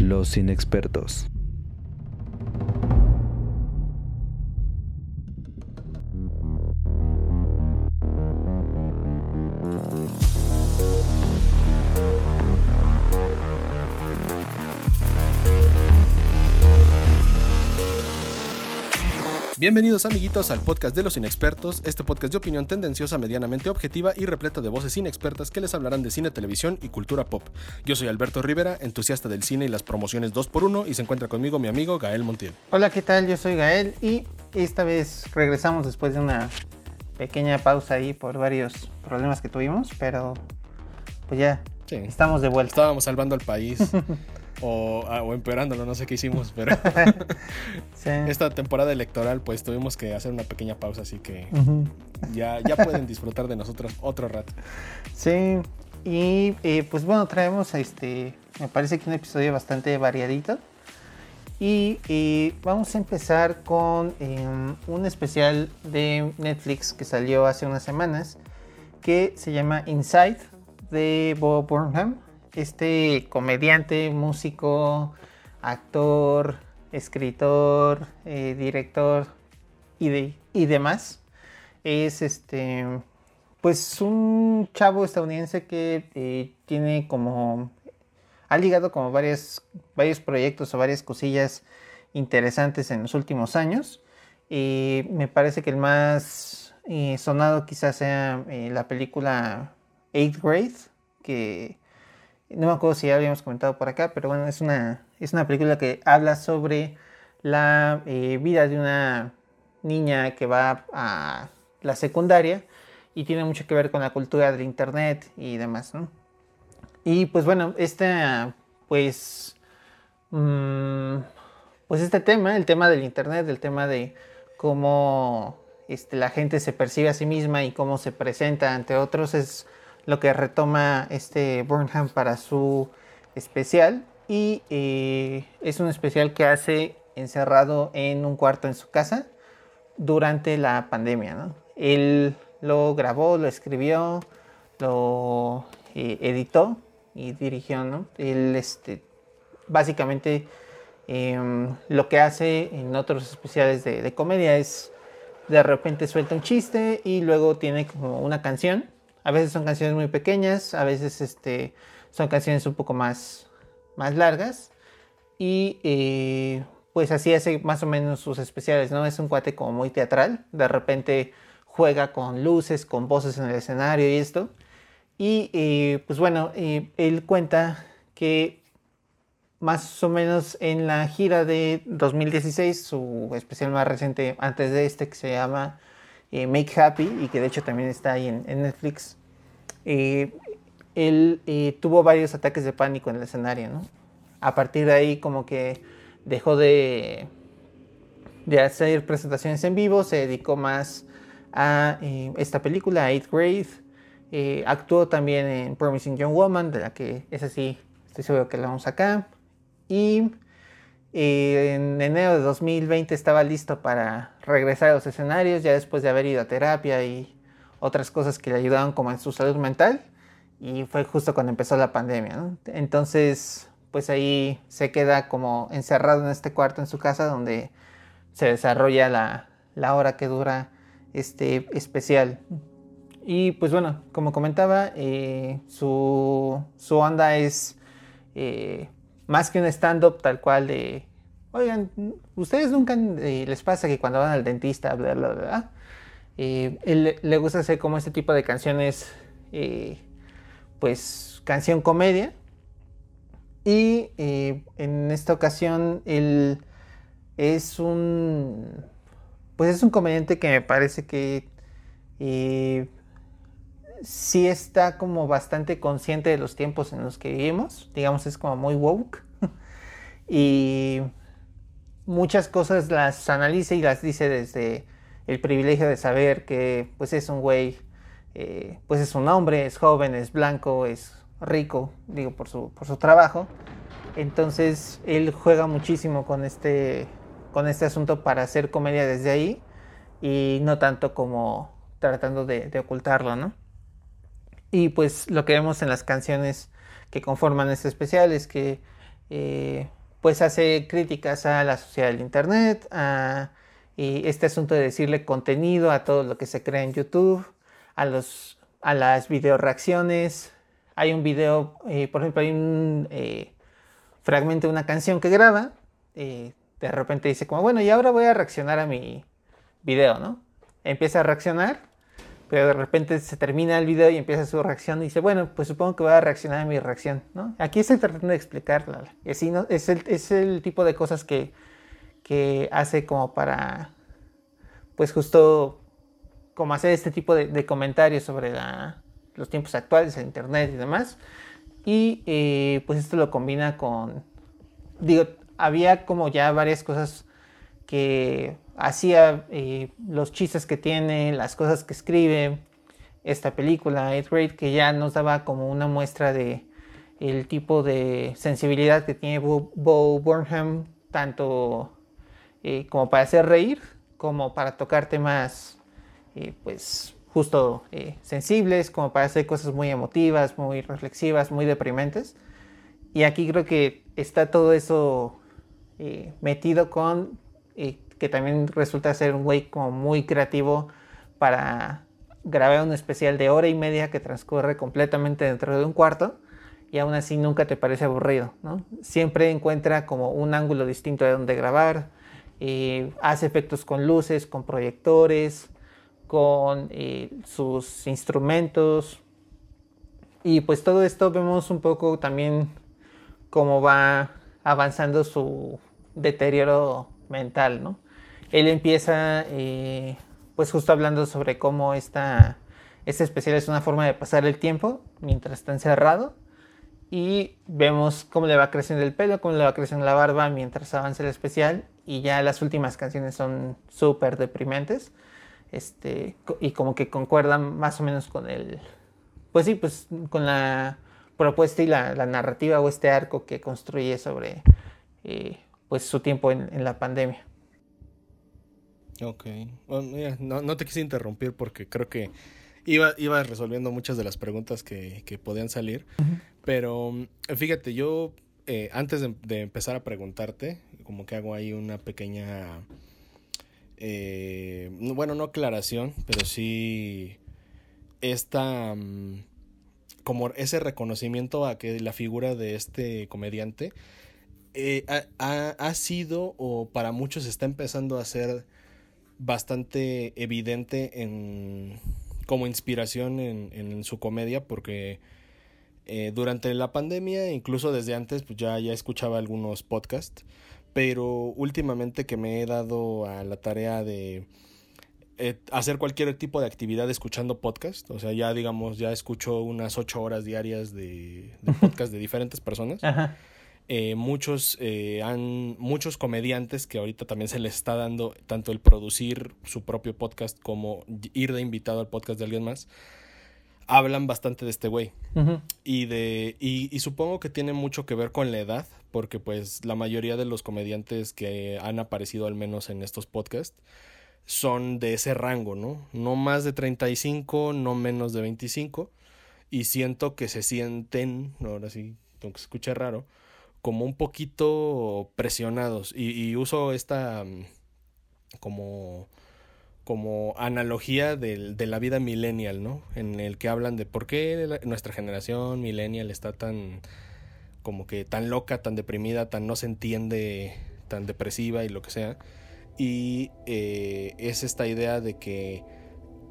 Los inexpertos. Bienvenidos amiguitos al podcast de los inexpertos, este podcast de opinión tendenciosa, medianamente objetiva y repleta de voces inexpertas que les hablarán de cine, televisión y cultura pop. Yo soy Alberto Rivera, entusiasta del cine y las promociones 2x1 y se encuentra conmigo mi amigo Gael Montiel. Hola, ¿qué tal? Yo soy Gael y esta vez regresamos después de una pequeña pausa ahí por varios problemas que tuvimos, pero pues ya Sí. estamos de vuelta. Estábamos salvando al país o, ah, o empeorándolo, no sé qué hicimos, pero Sí. esta temporada electoral pues tuvimos que hacer una pequeña pausa, así que ya, ya pueden disfrutar de nosotros otro rato. Sí, y eh, pues bueno, traemos este, me parece que un episodio bastante variadito. Y eh, vamos a empezar con em, un especial de Netflix que salió hace unas semanas, que se llama Inside de Bob Burnham. Este comediante, músico, actor, escritor, eh, director y, de- y demás. Es este pues un chavo estadounidense que eh, tiene como ha ligado como varias, varios proyectos o varias cosillas interesantes en los últimos años. Y me parece que el más eh, sonado quizás sea eh, la película Eighth Grade, que no me acuerdo si ya habíamos comentado por acá, pero bueno, es una, es una película que habla sobre la eh, vida de una niña que va a la secundaria y tiene mucho que ver con la cultura del internet y demás, ¿no? Y pues bueno, este, pues, mm, pues este tema, el tema del internet, el tema de cómo este, la gente se percibe a sí misma y cómo se presenta ante otros es lo que retoma este Burnham para su especial y eh, es un especial que hace encerrado en un cuarto en su casa durante la pandemia, ¿no? Él lo grabó, lo escribió, lo eh, editó y dirigió, ¿no? Él, este, básicamente, em, lo que hace en otros especiales de, de comedia es de repente suelta un chiste y luego tiene como una canción. A veces son canciones muy pequeñas, a veces este, son canciones un poco más, más largas. Y eh, pues así hace más o menos sus especiales, ¿no? Es un cuate como muy teatral. De repente juega con luces, con voces en el escenario y esto. Y eh, pues bueno, eh, él cuenta que más o menos en la gira de 2016, su especial más reciente antes de este que se llama eh, Make Happy y que de hecho también está ahí en, en Netflix, eh, él eh, tuvo varios ataques de pánico en el escenario, ¿no? A partir de ahí como que dejó de, de hacer presentaciones en vivo, se dedicó más a eh, esta película, Eighth Grade. Eh, actuó también en Promising Young Woman, de la que es así, estoy seguro que la vamos acá. Y eh, en enero de 2020 estaba listo para regresar a los escenarios, ya después de haber ido a terapia y otras cosas que le ayudaron como en su salud mental. Y fue justo cuando empezó la pandemia. Entonces, pues ahí se queda como encerrado en este cuarto en su casa donde se desarrolla la, la hora que dura este especial. Y pues bueno, como comentaba, eh, su, su onda es eh, más que un stand-up tal cual de, oigan, ¿ustedes nunca eh, les pasa que cuando van al dentista, bla, bla, bla? Eh, él le gusta hacer como este tipo de canciones, eh, pues canción comedia. Y eh, en esta ocasión él es un, pues es un comediante que me parece que sí está como bastante consciente de los tiempos en los que vivimos. Digamos, es como muy woke. y muchas cosas las analiza y las dice desde el privilegio de saber que pues es un güey, eh, pues es un hombre, es joven, es blanco, es rico, digo, por su, por su trabajo. Entonces él juega muchísimo con este, con este asunto para hacer comedia desde ahí y no tanto como tratando de, ocultarlo, ¿no? Y pues lo que vemos en las canciones que conforman este especial es que eh, pues hace críticas a la sociedad del Internet, a este asunto de decirle contenido a todo lo que se crea en YouTube, a, los, a las video reacciones. Hay un video, eh, por ejemplo, hay un eh, fragmento de una canción que graba. de repente dice como, bueno, y ahora voy a reaccionar a mi video, ¿no? Empieza a reaccionar pero de repente se termina el video y empieza su reacción y dice, bueno, pues supongo que voy a reaccionar a mi reacción, ¿no? Aquí estoy tratando de explicarla. ¿no? es, el, es el tipo de cosas que, que hace como para, pues justo como hacer este tipo de, comentarios sobre la, los tiempos actuales, el internet y demás. Y eh, pues esto lo combina con, digo, había como ya varias cosas que hacía eh, los chistes que tiene, las cosas que escribe, esta película, Eighth Grade, que ya nos daba como una muestra de el tipo de sensibilidad que tiene Bo, Burnham, tanto eh, como para hacer reír, como para tocar temas, eh, pues, justo sensibles, como para hacer cosas muy emotivas, muy reflexivas, muy deprimentes. Y aquí creo que está todo eso metido con que también resulta ser un güey como muy creativo para grabar un especial de hora y media que transcurre completamente dentro de un cuarto y aún así nunca te parece aburrido, ¿no? Siempre encuentra como un ángulo distinto de donde grabar, y hace efectos con luces, con proyectores, con eh, sus instrumentos y pues todo esto vemos un poco también cómo va avanzando su deterioro mental, ¿no? Él empieza, eh, pues justo hablando sobre cómo esta, este especial es una forma de pasar el tiempo mientras está encerrado. Y vemos cómo le va creciendo el pelo, cómo le va creciendo la barba mientras avanza el especial. Y ya las últimas canciones son súper deprimentes. Este, y como que concuerdan más o menos con el, pues sí, pues con la propuesta y la, narrativa o este arco que construye sobre eh, pues su tiempo en la pandemia. Ok. no, no, te quise interrumpir porque creo que iba, iba resolviendo muchas de las preguntas que, que podían salir. Pero fíjate, yo eh, antes de, empezar a preguntarte, como que hago ahí una pequeña... Eh, bueno, no aclaración, pero sí esta... Mm, como ese reconocimiento a que la figura de este comediante eh, ha, ha, sido o para muchos está empezando a ser bastante evidente en, como inspiración en, su comedia porque eh, durante la pandemia, incluso desde antes, pues ya, ya escuchaba algunos podcasts, pero últimamente que me he dado a la tarea de eh, hacer cualquier tipo de actividad escuchando podcast, o sea, ya digamos, ya escucho unas ocho horas diarias de, de podcast de diferentes personas. Ajá. Eh, muchos, eh, han, muchos comediantes que ahorita también se les está dando tanto el producir su propio podcast como ir de invitado al podcast de alguien más, hablan bastante de este güey. y, de, y, y, supongo que tiene mucho que ver con la edad, porque pues la mayoría de los comediantes que han aparecido al menos en estos podcasts son de ese rango, ¿no? No más de 35, no menos de 25. Y siento que se sienten, ahora sí, aunque se escucha raro, como un poquito presionados. Y, uso esta mm, como, como analogía de, de, la vida millennial, ¿no? En el que hablan de por qué nuestra generación millennial está tan como que tan loca, tan deprimida, tan no se entiende, tan depresiva y lo que sea. Y eh, es esta idea de que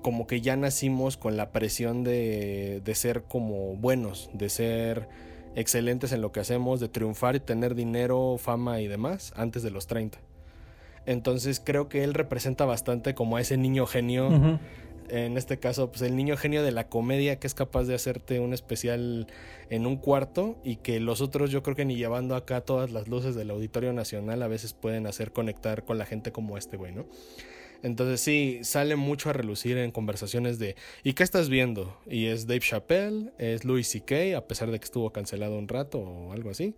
como que ya nacimos con la presión de, de ser como buenos, de ser excelentes en lo que hacemos, de triunfar y tener dinero, fama y demás antes de los 30. Entonces creo que él representa bastante como a ese niño genio. En este caso, pues el niño genio de la comedia que es capaz de hacerte un especial en un cuarto y que los otros yo creo que ni llevando acá todas las luces del Auditorio Nacional a veces pueden hacer conectar con la gente como este güey, ¿no? Entonces sí, sale mucho a relucir en conversaciones de ¿y qué estás viendo? Y es Dave Chappelle, es Louis C.K., a pesar de que estuvo cancelado un rato o algo así,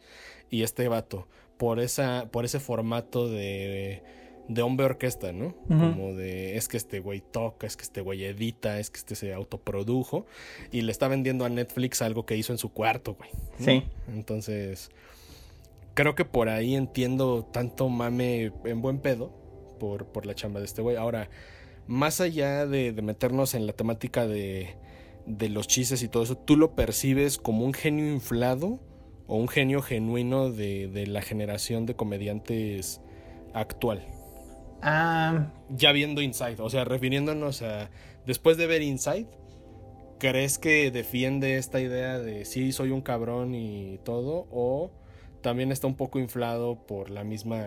y este vato, por, esa, por ese formato de, de hombre orquesta, ¿no? Como de es que este güey toca, es que este güey edita, es que este se autoprodujo, y le está vendiendo a Netflix algo que hizo en su cuarto, güey. Sí. Entonces creo que por ahí entiendo tanto mame en buen pedo por, por la chamba de este güey. Ahora, más allá de, meternos en la temática de, de los chistes y todo eso, ¿tú lo percibes como un genio inflado o un genio genuino de, de la generación de comediantes actual? Ah. Ya viendo Inside, o sea, refiriéndonos a. Después de ver Inside, ¿crees que defiende esta idea de sí, soy un cabrón y todo? ¿O también está un poco inflado por la misma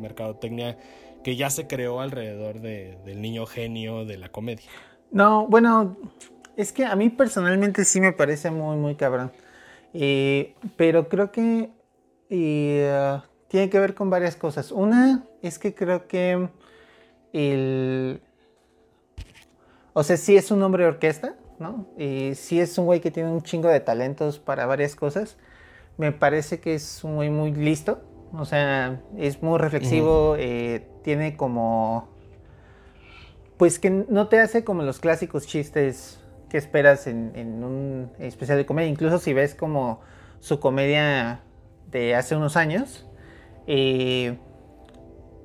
mercadotecnia que ya se creó alrededor del niño genio de la comedia? No, bueno, es que a mí personalmente sí me parece muy, muy cabrón. Eh, pero creo que eh, tiene que ver con varias cosas. Una es que creo que el... O sea, sí es un hombre de orquesta, ¿no? Y sí es un güey que tiene un chingo de talentos para varias cosas. Me parece que es un güey muy listo. O sea, es muy reflexivo. Eh, tiene como... Pues que no te hace como los clásicos chistes que esperas en, un especial de comedia. Incluso si ves como su comedia de hace unos años, eh,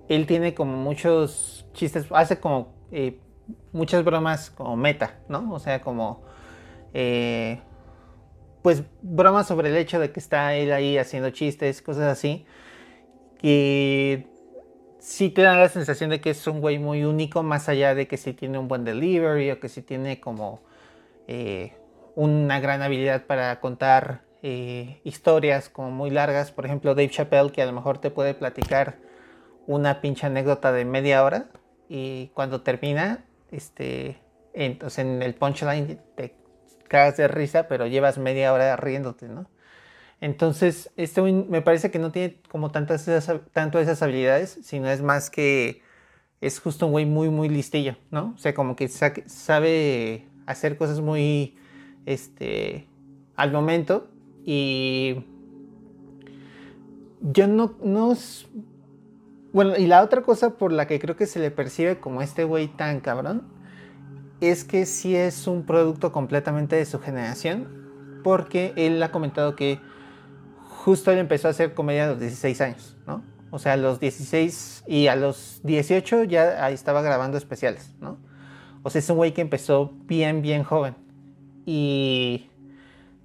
él tiene como muchos chistes, hace como eh, muchas bromas como meta, ¿no? O sea, como eh, pues bromas sobre el hecho de que está él ahí haciendo chistes, cosas así. Y sí te da la sensación de que es un güey muy único, más allá de que sí tiene un buen delivery o que sí tiene como una gran habilidad para contar eh, historias como muy largas. Por ejemplo, Dave Chappelle, que a lo mejor te puede platicar una pinche anécdota de media hora y cuando termina, este, entonces en el punchline te cagas de risa, pero llevas media hora riéndote, ¿no? Entonces, este me parece que no tiene como tantas tanto esas habilidades, sino es más que es justo un güey muy, muy listillo, ¿no? O sea, como que sabe hacer cosas muy, este, al momento y yo no, no... Bueno, y la otra cosa por la que creo que se le percibe como este güey tan cabrón es que sí es un producto completamente de su generación, porque él ha comentado que justo él empezó a hacer comedia a los 16 años, ¿no? O sea, a los 16 y a los 18 ya estaba grabando especiales, ¿no? O sea, es un güey que empezó bien, bien joven. Y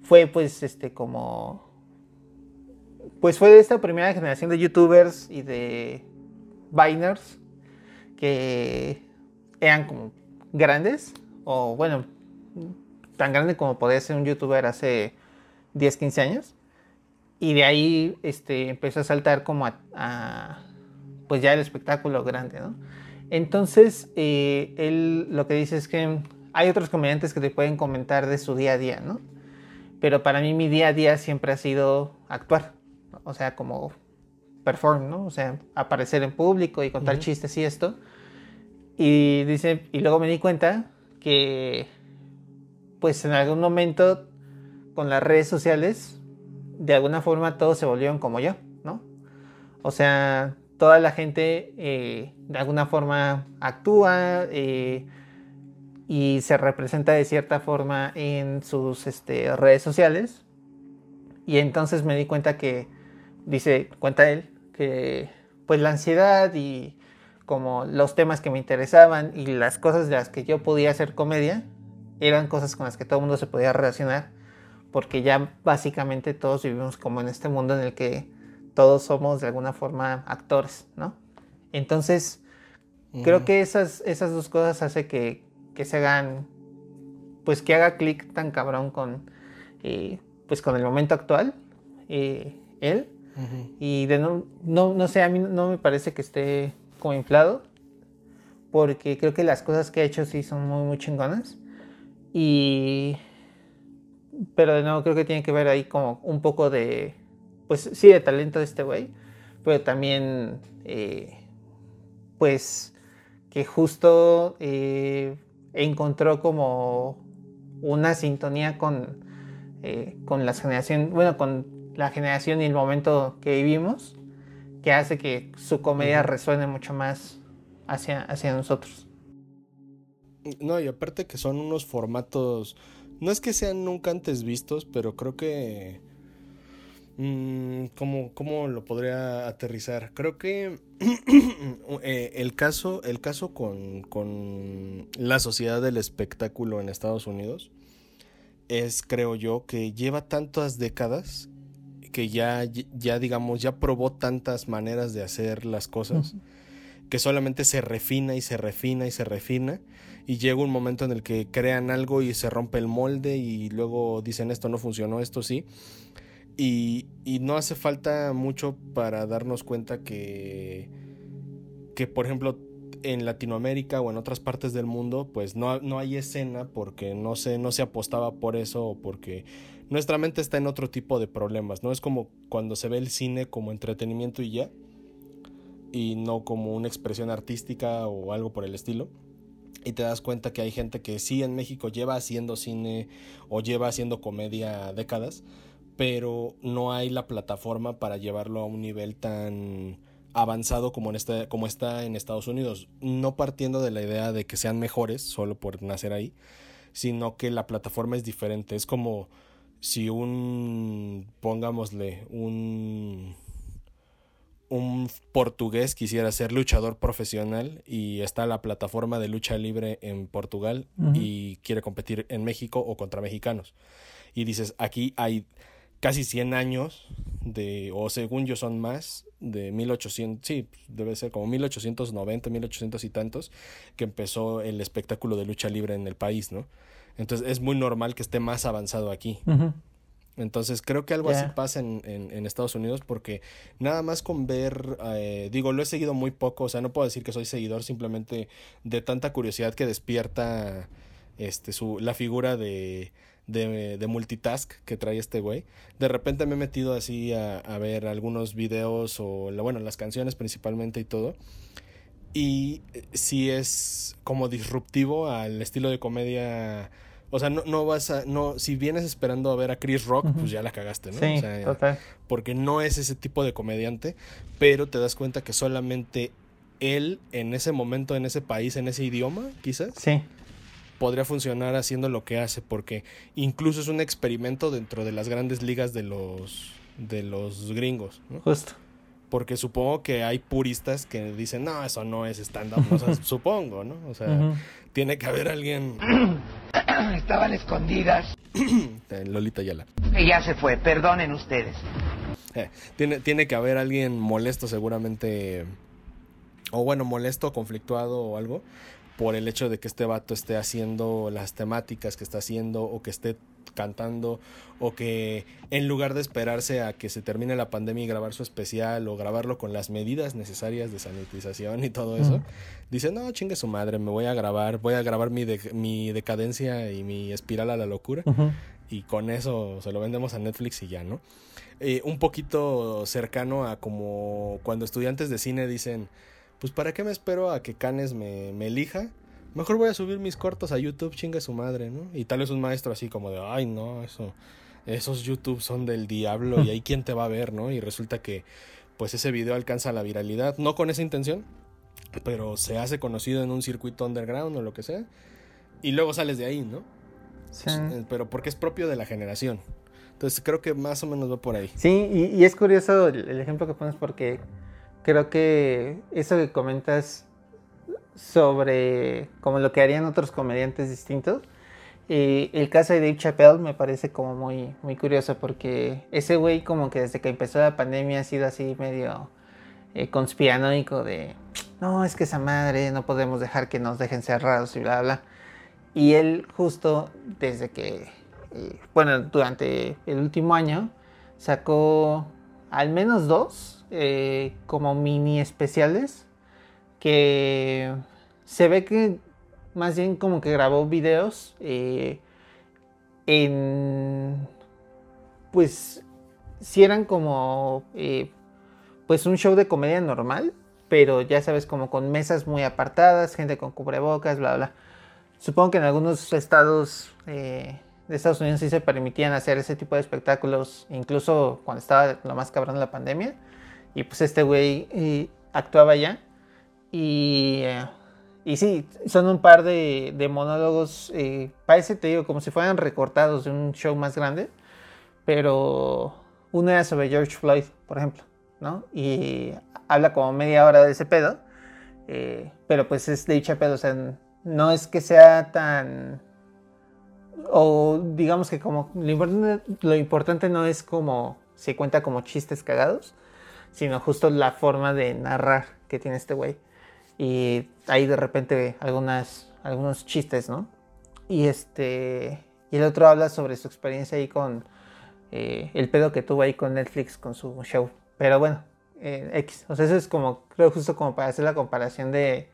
fue pues este como pues fue de esta primera generación de youtubers y de Biners que eran como grandes o bueno tan grande como podía ser un youtuber hace 10 15 años y de ahí este empezó a saltar como a, pues ya el espectáculo grande no entonces eh, él lo que dice es que hay otros comediantes que te pueden comentar de su día a día no pero para mí mi día a día siempre ha sido actuar, o sea, como perform, ¿no? O sea, aparecer en público y contar chistes y esto. Y dice, y luego me di cuenta que pues en algún momento con las redes sociales de alguna forma todos se volvieron como yo, ¿no? O sea, toda la gente eh, de alguna forma actúa, eh, y se representa de cierta forma en sus este, redes sociales. Y entonces me di cuenta que, dice, cuenta él, que pues la ansiedad y como los temas que me interesaban y las cosas de las que yo podía hacer comedia eran cosas con las que todo el mundo se podía relacionar porque ya básicamente todos vivimos como en este mundo en el que todos somos de alguna forma actores, ¿no? Entonces, creo que esas, esas dos cosas hace que, que se hagan, pues que haga clic tan cabrón con, eh, pues con el momento actual, eh, él. Y de no, no, no sé, a mí no me parece que esté como inflado, porque creo que las cosas que ha hecho sí son muy, muy chingonas. Y, pero de nuevo creo que tiene que ver ahí como un poco de, pues sí, de talento de este güey, pero también, eh, pues, que justo encontró como una sintonía con, eh, con la generación, bueno, con la generación y el momento que vivimos, que hace que su comedia resuene mucho más hacia, hacia nosotros. No, y aparte que son unos formatos, no es que sean nunca antes vistos, pero creo que Mm, ¿cómo, ¿Cómo lo podría aterrizar? Creo que eh, el caso, el caso con, con la sociedad del espectáculo en Estados Unidos es, creo yo, que lleva tantas décadas que ya, ya digamos, ya probó tantas maneras de hacer las cosas, que solamente se refina y se refina y se refina, y llega un momento en el que crean algo y se rompe el molde y luego dicen esto no funcionó, esto sí. Y, y no hace falta mucho para darnos cuenta que, que, por ejemplo, en Latinoamérica o en otras partes del mundo, pues no, no hay escena porque no se, no se apostaba por eso o porque nuestra mente está en otro tipo de problemas, ¿no? Es como cuando se ve el cine como entretenimiento y ya, y no como una expresión artística o algo por el estilo. Y te das cuenta que hay gente que sí en México lleva haciendo cine o lleva haciendo comedia décadas, pero no hay la plataforma para llevarlo a un nivel tan avanzado como, en este, como está en Estados Unidos. No partiendo de la idea de que sean mejores solo por nacer ahí, sino que la plataforma es diferente. Es como si un, pongámosle, un, un portugués quisiera ser luchador profesional y está la plataforma de lucha libre en Portugal y quiere competir en México o contra mexicanos. Y dices, aquí hay casi 100 años de, o según yo son más, de 1800, sí, debe ser como 1890, 1800 y tantos, que empezó el espectáculo de lucha libre en el país, ¿no? Entonces es muy normal que esté más avanzado aquí. Entonces creo que algo así pasa en, en, Estados Unidos porque nada más con ver, eh, digo, lo he seguido muy poco, o sea, no puedo decir que soy seguidor, simplemente de tanta curiosidad que despierta este, su, la figura de, de, de multitask que trae este güey. De repente me he metido así a, a ver algunos videos o, bueno, las canciones principalmente y todo. Y eh, sí es como disruptivo al estilo de comedia o sea, no, no vas a. no Si vienes esperando a ver a Chris Rock, pues ya la cagaste, ¿no? Sí, total. Porque no es ese tipo de comediante, pero te das cuenta que solamente él, en ese momento, en ese país, en ese idioma, quizás. Sí. Podría funcionar haciendo lo que hace, porque incluso es un experimento dentro de las grandes ligas de los, de los gringos, ¿no? Justo porque supongo que hay puristas que dicen, no, eso no es stand-up, o sea, supongo, ¿no? O sea, tiene que haber alguien... Estaban escondidas. Lolita Yala. Ya se fue, perdonen ustedes. Eh, tiene, tiene que haber alguien molesto seguramente, o bueno, molesto, conflictuado o algo, por el hecho de que este vato esté haciendo las temáticas que está haciendo o que esté cantando o que en lugar de esperarse a que se termine la pandemia y grabar su especial o grabarlo con las medidas necesarias de sanitización y todo eso, dice, no, chingue su madre, me voy a grabar, voy a grabar mi, mi decadencia y mi espiral a la locura y con eso se lo vendemos a Netflix y ya, ¿no? Eh, un poquito cercano a como cuando estudiantes de cine dicen, pues ¿para qué me espero a que Canes me, me elija? Mejor voy a subir mis cortos a YouTube, chinga su madre, ¿no? Y tal vez un maestro así como de, ay, no, eso, esos YouTube son del diablo y ahí quién te va a ver, ¿no? Y resulta que, pues ese video alcanza la viralidad, no con esa intención, pero se hace conocido en un circuito underground o lo que sea, y luego sales de ahí, ¿no? Sí. Eh, pero porque es propio de la generación. Entonces creo que más o menos va por ahí. Sí, y, es curioso el ejemplo que pones porque creo que eso que comentas sobre como lo que harían otros comediantes distintos. Y el caso de Dave Chappelle me parece como muy, muy curioso porque ese güey como que desde que empezó la pandemia ha sido así medio eh, conspiranoico de, no, es que esa madre no podemos dejar que nos dejen cerrados y bla, bla. Y él justo desde que, eh, bueno, durante el último año sacó al menos dos eh, como mini especiales que se ve que más bien como que grabó videos eh, en pues si eran como eh, pues un show de comedia normal pero ya sabes como con mesas muy apartadas gente con cubrebocas bla bla supongo que en algunos estados de Estados Unidos sí se permitían hacer ese tipo de espectáculos incluso cuando estaba lo más cabrón la pandemia y pues este güey eh, actuaba ya. Y, eh, y sí, son un par de, monólogos, eh, parece, te digo, como si fueran recortados de un show más grande. Pero una era sobre George Floyd, por ejemplo, ¿no? Y habla como media hora de ese pedo, eh, pero pues es de Chappelle, o sea, no es que sea tan... O digamos que como lo importante, lo importante no es como se cuenta como chistes cagados, sino justo la forma de narrar que tiene este güey. Y ahí de repente algunas, algunos chistes, ¿no? Y este. Y el otro habla sobre su experiencia ahí con eh, el pedo que tuvo ahí con Netflix con su show. Pero bueno, eh, X. O sea, eso es como, creo justo como para hacer la comparación de,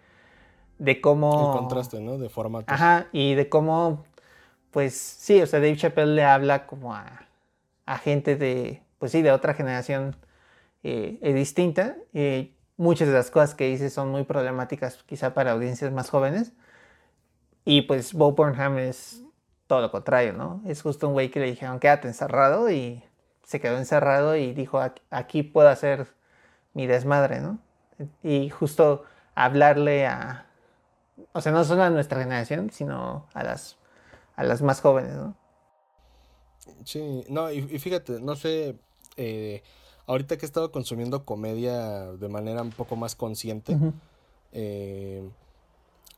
de cómo... El contraste, ¿no? De formatos. Ajá, y de cómo, pues sí, o sea, Dave Chappelle le habla como a, a gente de, pues sí, de otra generación eh, distinta. Muchas de las cosas que dice son muy problemáticas quizá para audiencias más jóvenes. Y pues Bo Burnham es todo lo contrario, ¿no? Es justo un güey que le dijeron, quédate encerrado y se quedó encerrado y dijo, aquí puedo hacer mi desmadre, ¿no? Y justo hablarle a, o sea, no solo a nuestra generación, sino a las, a las más jóvenes, ¿no? Sí, no, y, fíjate, no sé, eh, ahorita que he estado consumiendo comedia de manera un poco más consciente, eh,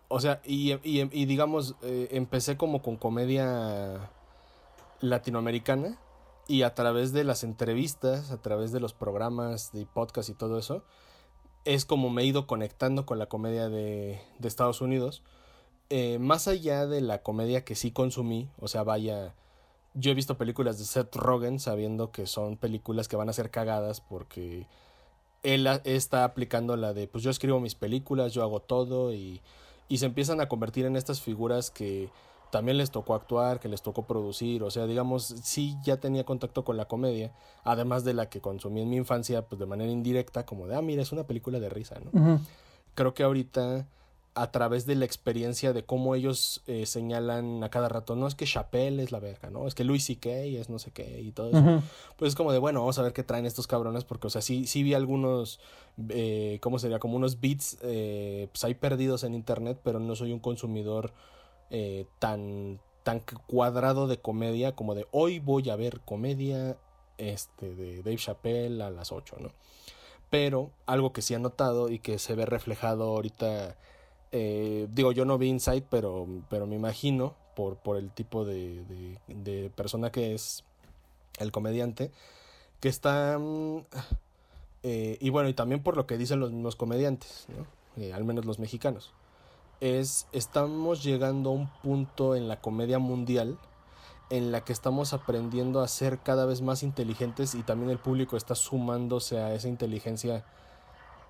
o sea, y, y, digamos, eh, empecé como con comedia latinoamericana y a través de las entrevistas, a través de los programas de podcast y todo eso, es como me he ido conectando con la comedia de, de Estados Unidos. Eh, más allá de la comedia que sí consumí, o sea, vaya, yo he visto películas de Seth Rogen sabiendo que son películas que van a ser cagadas porque él está aplicando la de, pues yo escribo mis películas, yo hago todo y y se empiezan a convertir en estas figuras que también les tocó actuar, que les tocó producir, o sea, digamos, sí ya tenía contacto con la comedia, además de la que consumí en mi infancia, pues de manera indirecta, como de, ah, mira, es una película de risa, ¿no? Creo que ahorita a través de la experiencia de cómo ellos eh, señalan a cada rato, no es que Chappelle es la verga, ¿no? Es que Louis C.K. es no sé qué y todo eso. Pues es como de, bueno, vamos a ver qué traen estos cabrones, porque, o sea, sí, sí vi algunos, eh, ¿cómo sería? Como unos beats, eh, pues hay perdidos en internet, pero no soy un consumidor tan, tan cuadrado de comedia como de hoy voy a ver comedia este, de Dave Chappelle a las 8, ¿no? Pero algo que sí he notado y que se ve reflejado ahorita eh, digo, yo no vi Inside, pero, pero me imagino, por, por el tipo de, de, persona que es el comediante, que está... Mm, eh, y bueno, y también por lo que dicen los mismos comediantes, eh, al menos los mexicanos, es, estamos llegando a un punto en la comedia mundial en la que estamos aprendiendo a ser cada vez más inteligentes y también el público está sumándose a esa inteligencia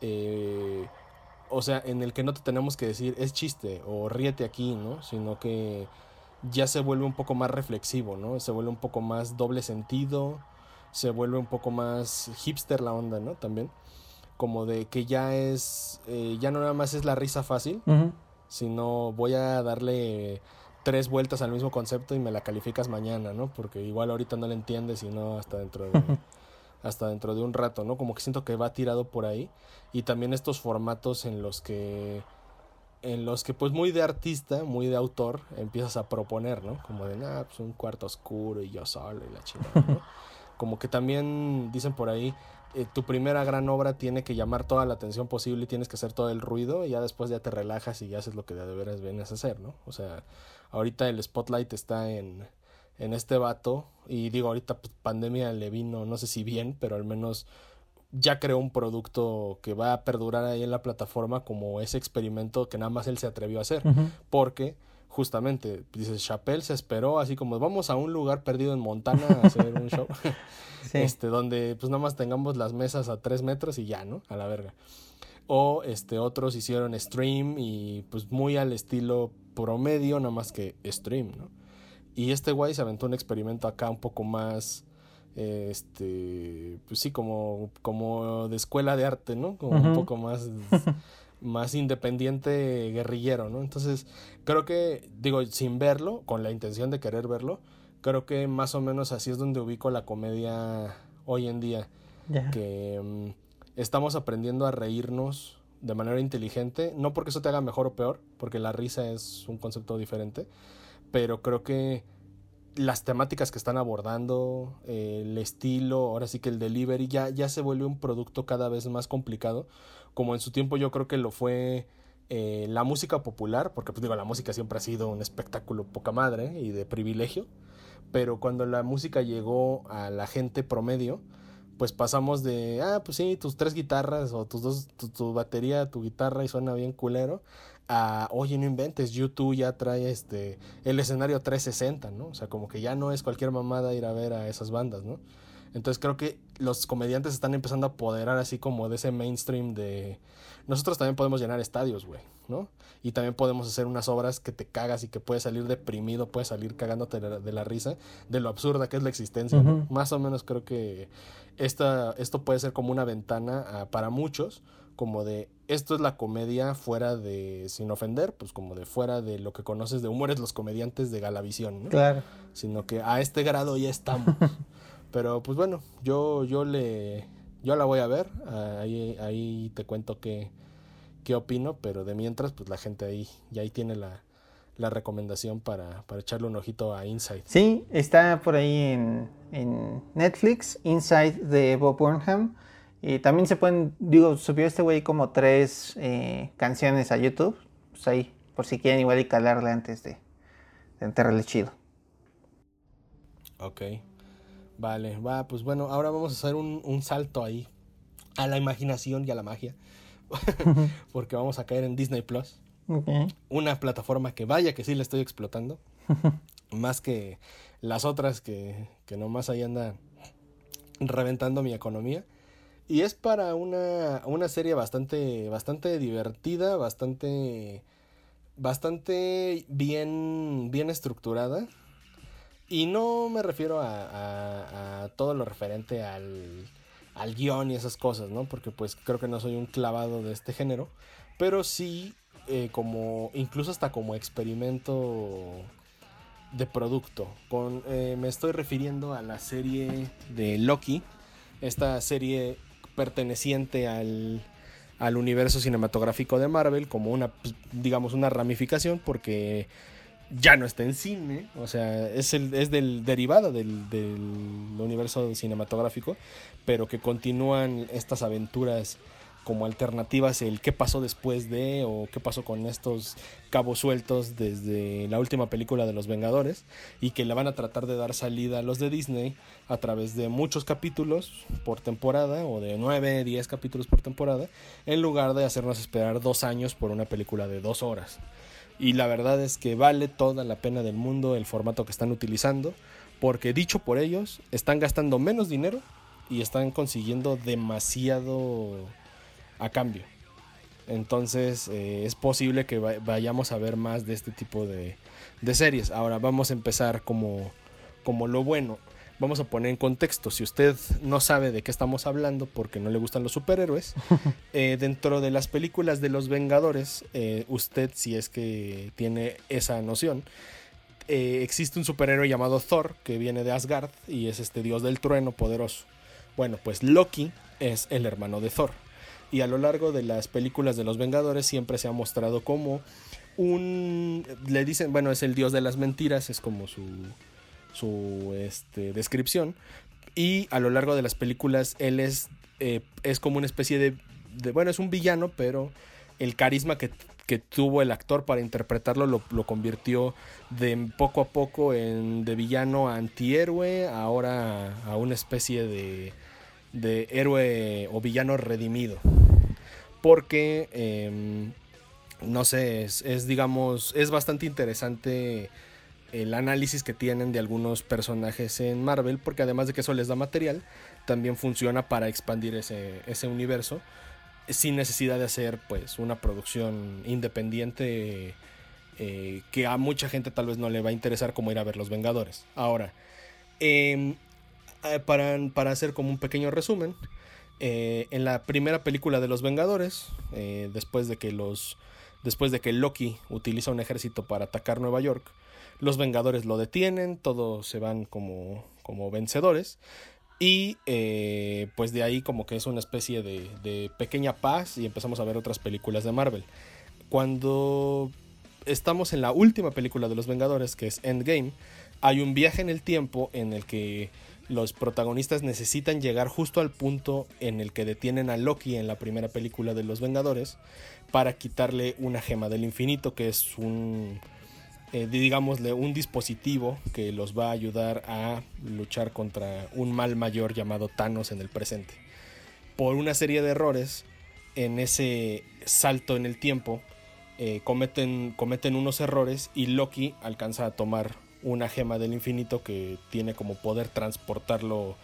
eh, o sea, en el que no te tenemos que decir es chiste o ríete aquí, ¿no? Sino que ya se vuelve un poco más reflexivo, ¿no? Se vuelve un poco más doble sentido, se vuelve un poco más hipster la onda, ¿no? También. Como de que ya es, eh, ya no nada más es la risa fácil, sino voy a darle tres vueltas al mismo concepto y me la calificas mañana, ¿no? Porque igual ahorita no la entiendes y no hasta dentro de hasta dentro de un rato, ¿no? Como que siento que va tirado por ahí. Y también estos formatos en los que en los que pues muy de artista, muy de autor, empiezas a proponer, ¿no? Como de, ah, pues un cuarto oscuro y yo solo y la chingada, ¿no? Como que también dicen por ahí, eh, tu primera gran obra tiene que llamar toda la atención posible y tienes que hacer todo el ruido y ya después ya te relajas y ya haces lo que de veras vienes a hacer, ¿no? O sea, ahorita el spotlight está en, en este vato. Y digo, ahorita pues, pandemia le vino, no sé si bien, pero al menos ya creó un producto que va a perdurar ahí en la plataforma como ese experimento que nada más él se atrevió a hacer. Porque justamente, dice Chappelle se esperó así como vamos a un lugar perdido en Montana a hacer un show. Este, donde pues nada más tengamos las mesas a tres metros y ya, ¿no? A la verga. O este, otros hicieron stream y pues muy al estilo promedio, nada más que stream, ¿no? Y este güey se aventó un experimento acá un poco más, este, pues sí, como, como de escuela de arte, ¿no? Como un poco más, más independiente guerrillero, ¿no? Entonces, creo que, digo, sin verlo, con la intención de querer verlo, creo que más o menos así es donde ubico la comedia hoy en día. Que mm, estamos aprendiendo a reírnos de manera inteligente, no porque eso te haga mejor o peor, porque la risa es un concepto diferente, pero creo que las temáticas que están abordando, eh, el estilo, ahora sí que el delivery ya, ya se vuelve un producto cada vez más complicado, como en su tiempo yo creo que lo fue eh, la música popular, porque pues digo, la música siempre ha sido un espectáculo poca madre y de privilegio, pero cuando la música llegó a la gente promedio, pues pasamos de, ah, pues sí, tus tres guitarras o tus dos, tu, batería, tu guitarra y suena bien culero, a, oye, no inventes, YouTube ya trae este, el escenario 360, ¿no? O sea, como que ya no es cualquier mamada ir a ver a esas bandas, ¿no? Entonces creo que los comediantes están empezando a apoderar así como de ese mainstream de... Nosotros también podemos llenar estadios, güey, ¿no? Y también podemos hacer unas obras que te cagas y que puedes salir deprimido, puedes salir cagándote de la, risa, de lo absurda que es la existencia, Más o menos creo que esta, esto puede ser como una ventana ah, para muchos, como de esto es la comedia fuera de, sin ofender, pues como de fuera de lo que conoces de humores los comediantes de Galavisión, ¿no? Claro. Sino que a este grado ya estamos. Pero pues bueno, yo, yo le yo la voy a ver, ahí, ahí te cuento qué, qué opino, pero de mientras, pues la gente ahí, ya ahí tiene la, la recomendación para, para, echarle un ojito a Inside. Sí, está por ahí en, en Netflix, Inside de Bob Burnham. Y también se pueden, digo, subió este güey como tres eh, canciones a YouTube. Pues ahí, por si quieren igual y calarle antes de, de enterrarle chido. Ok. Vale, va, pues bueno, ahora vamos a hacer un, un salto ahí a la imaginación y a la magia. Porque vamos a caer en Disney Plus. Una plataforma que vaya que sí le estoy explotando. más que las otras que, que nomás ahí andan reventando mi economía. Y es para una, una serie bastante, bastante divertida, bastante, bastante bien, bien estructurada. Y no me refiero a, todo lo referente al, al guion y esas cosas, ¿no? Porque pues creo que no soy un clavado de este género. Pero sí eh, como, incluso hasta como experimento de producto. Con, eh, me estoy refiriendo a la serie de Loki. Esta serie perteneciente al, al universo cinematográfico de Marvel como una, pues, digamos, una ramificación porque ya no está en cine, o sea, es, el, es del derivado del, del, universo cinematográfico, pero que continúan estas aventuras como alternativas, el qué pasó después de o qué pasó con estos cabos sueltos desde la última película de Los Vengadores y que le van a tratar de dar salida a los de Disney a través de muchos capítulos por temporada o de 9, 10 capítulos por temporada, en lugar de hacernos esperar dos años por una película de dos horas. Y la verdad es que vale toda la pena del mundo el formato que están utilizando, porque dicho por ellos, están gastando menos dinero y están consiguiendo demasiado a cambio. Entonces eh, es posible que vayamos a ver más de este tipo de, de series. Ahora vamos a empezar como, como lo bueno vamos a poner en contexto, si usted no sabe de qué estamos hablando porque no le gustan los superhéroes, eh, dentro de las películas de los Vengadores, eh, usted si es que tiene esa noción, existe un superhéroe llamado Thor que viene de Asgard y es este dios del trueno poderoso. Bueno, pues Loki es el hermano de Thor. Y a lo largo de las películas de los Vengadores siempre se ha mostrado como un... Le dicen, bueno, es el dios de las mentiras, es como su, su este, descripción. Y a lo largo de las películas él es, eh, es como una especie de, Bueno, es un villano, pero el carisma que, tuvo el actor para interpretarlo lo, convirtió de poco a poco en de villano a antihéroe, ahora a, una especie de, de héroe o villano redimido. Porque, em, no sé, es, digamos, es bastante interesante el análisis que tienen de algunos personajes en Marvel, porque además de que eso les da material, también funciona para expandir ese, ese universo sin necesidad de hacer pues una producción independiente eh, que a mucha gente tal vez no le va a interesar como ir a ver Los Vengadores. Ahora, em, eh, para, para, hacer como un pequeño resumen, eh, en la primera película de Los Vengadores, después de que los después de que Loki utiliza un ejército para atacar Nueva York, los Vengadores lo detienen, todos se van como, como vencedores. Y eh, pues de ahí como que es una especie de, de pequeña paz y empezamos a ver otras películas de Marvel. Cuando estamos en la última película de los Vengadores, que es Endgame, hay un viaje en el tiempo en el que los protagonistas necesitan llegar justo al punto en el que detienen a Loki en la primera película de Los Vengadores para quitarle una gema del infinito, que es un, eh, digámosle, un dispositivo que los va a ayudar a luchar contra un mal mayor llamado Thanos en el presente. Por una serie de errores en ese salto en el tiempo, eh, cometen, cometen unos errores y Loki alcanza a tomar una gema del infinito que tiene como poder transportarlo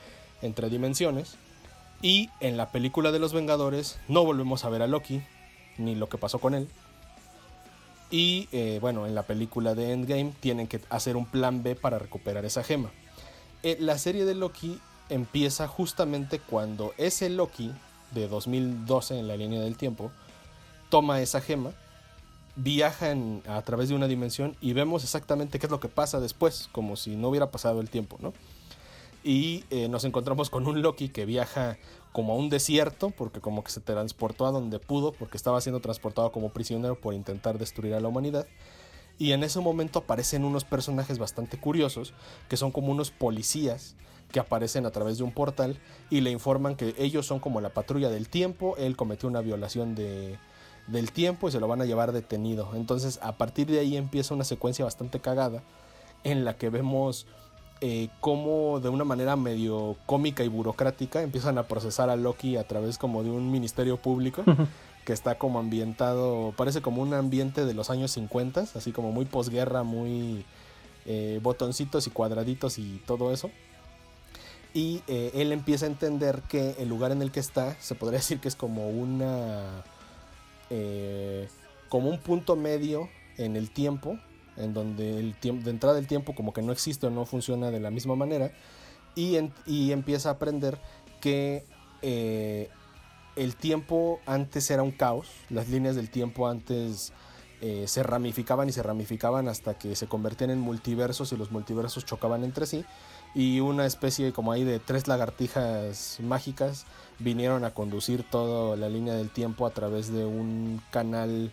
entre dimensiones. Y en la película de los Vengadores no volvemos a ver a Loki, ni lo que pasó con él. Y eh, bueno, en la película de Endgame tienen que hacer un plan B para recuperar esa gema. Eh, la serie de Loki empieza justamente cuando ese Loki de 2012 en la línea del tiempo toma esa gema viaja a través de una dimensión y vemos exactamente qué es lo que pasa después, como si no hubiera pasado el tiempo, ¿no? Y eh, nos encontramos con un Loki que viaja como a un desierto, porque como que se transportó a donde pudo, porque estaba siendo transportado como prisionero por intentar destruir a la humanidad. Y en ese momento aparecen unos personajes bastante curiosos, que son como unos policías que aparecen a través de un portal y le informan que ellos son como la patrulla del tiempo, él cometió una violación de, del tiempo y se lo van a llevar detenido. Entonces a partir de ahí empieza una secuencia bastante cagada en la que vemos eh, cómo de una manera medio cómica y burocrática empiezan a procesar a Loki a través como de un ministerio público que está como ambientado, parece como un ambiente de los años 50, así como muy posguerra, muy eh, botoncitos y cuadraditos y todo eso. Y eh, él empieza a entender que el lugar en el que está se podría decir que es como una eh, como un punto medio en el tiempo, en donde el tiempo, de entrada del tiempo como que no existe o no funciona de la misma manera, y, empieza a aprender que eh, el tiempo antes era un caos, las líneas del tiempo antes eh, se ramificaban y se ramificaban hasta que se convertían en multiversos y los multiversos chocaban entre sí, y una especie como ahí de tres lagartijas mágicas vinieron a conducir toda la línea del tiempo a través de un canal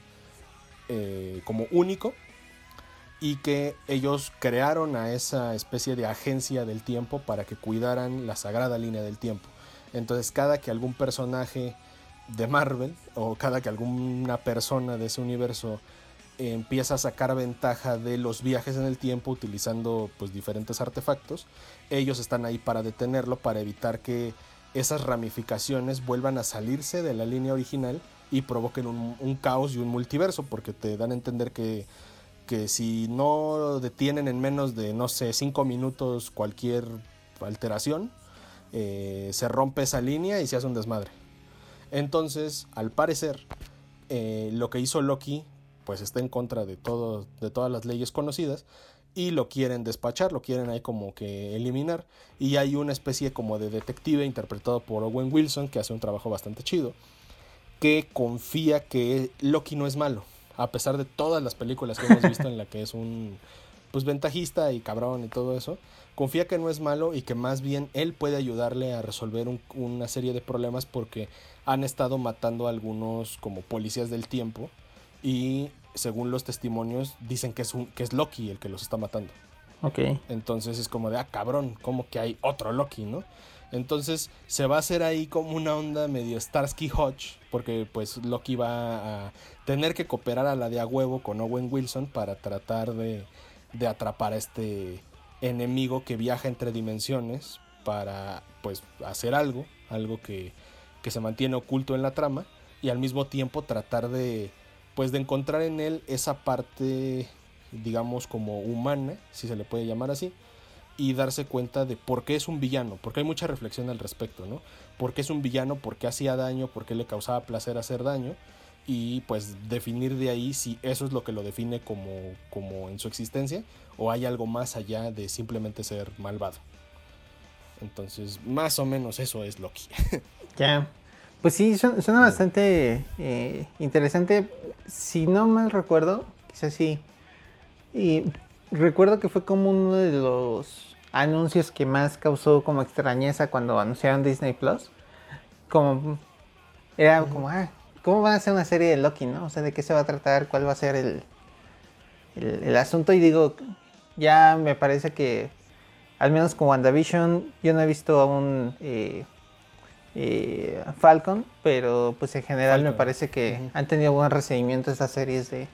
eh, como único y que ellos crearon a esa especie de agencia del tiempo para que cuidaran la sagrada línea del tiempo. Entonces cada que algún personaje de Marvel o cada que alguna persona de ese universo empieza a sacar ventaja de los viajes en el tiempo utilizando pues diferentes artefactos, ellos están ahí para detenerlo, para evitar que esas ramificaciones vuelvan a salirse de la línea original y provoquen un, caos y un multiverso, porque te dan a entender que, que si no detienen en menos de, no sé, cinco minutos cualquier alteración, eh, se rompe esa línea y se hace un desmadre. Entonces, al parecer, eh, lo que hizo Loki, pues está en contra de, todo, de todas las leyes conocidas y lo quieren despachar, lo quieren ahí como que eliminar. Y hay una especie como de detective interpretado por Owen Wilson que hace un trabajo bastante chido, que confía que Loki no es malo, a pesar de todas las películas que hemos visto en la que es un pues ventajista y cabrón y todo eso, confía que no es malo y que más bien él puede ayudarle a resolver una serie de problemas porque han estado matando a algunos como policías del tiempo y según los testimonios, dicen que es, un, que es Loki el que los está matando. Ok. Entonces es como de, ah, cabrón, como que hay otro Loki, ¿no? Entonces se va a hacer ahí como una onda medio Starsky Hodge, porque pues Loki va a tener que cooperar a la de a huevo con Owen Wilson para tratar de, de atrapar a este enemigo que viaja entre dimensiones para pues hacer algo, algo que, que se mantiene oculto en la trama y al mismo tiempo tratar de pues de encontrar en él esa parte, digamos, como humana, si se le puede llamar así, y darse cuenta de por qué es un villano, porque hay mucha reflexión al respecto, ¿no? ¿Por qué es un villano? ¿Por qué hacía daño? ¿Por qué le causaba placer hacer daño? Y pues definir de ahí si eso es lo que lo define como, como en su existencia o hay algo más allá de simplemente ser malvado. Entonces, más o menos eso es Loki. Ya. Pues sí, suena, bastante eh, interesante. Si no mal recuerdo, quizás sí. Y recuerdo que fue como uno de los anuncios que más causó como extrañeza cuando anunciaron Disney Plus. Como era como, ah, ¿cómo van a hacer una serie de Loki, no? O sea, ¿de qué se va a tratar? ¿Cuál va a ser el, el, asunto? Y digo, ya me parece que, al menos con WandaVision, yo no he visto aún eh, eh, Falcon, pero pues en general me parece que han tenido buen recibimiento estas series de,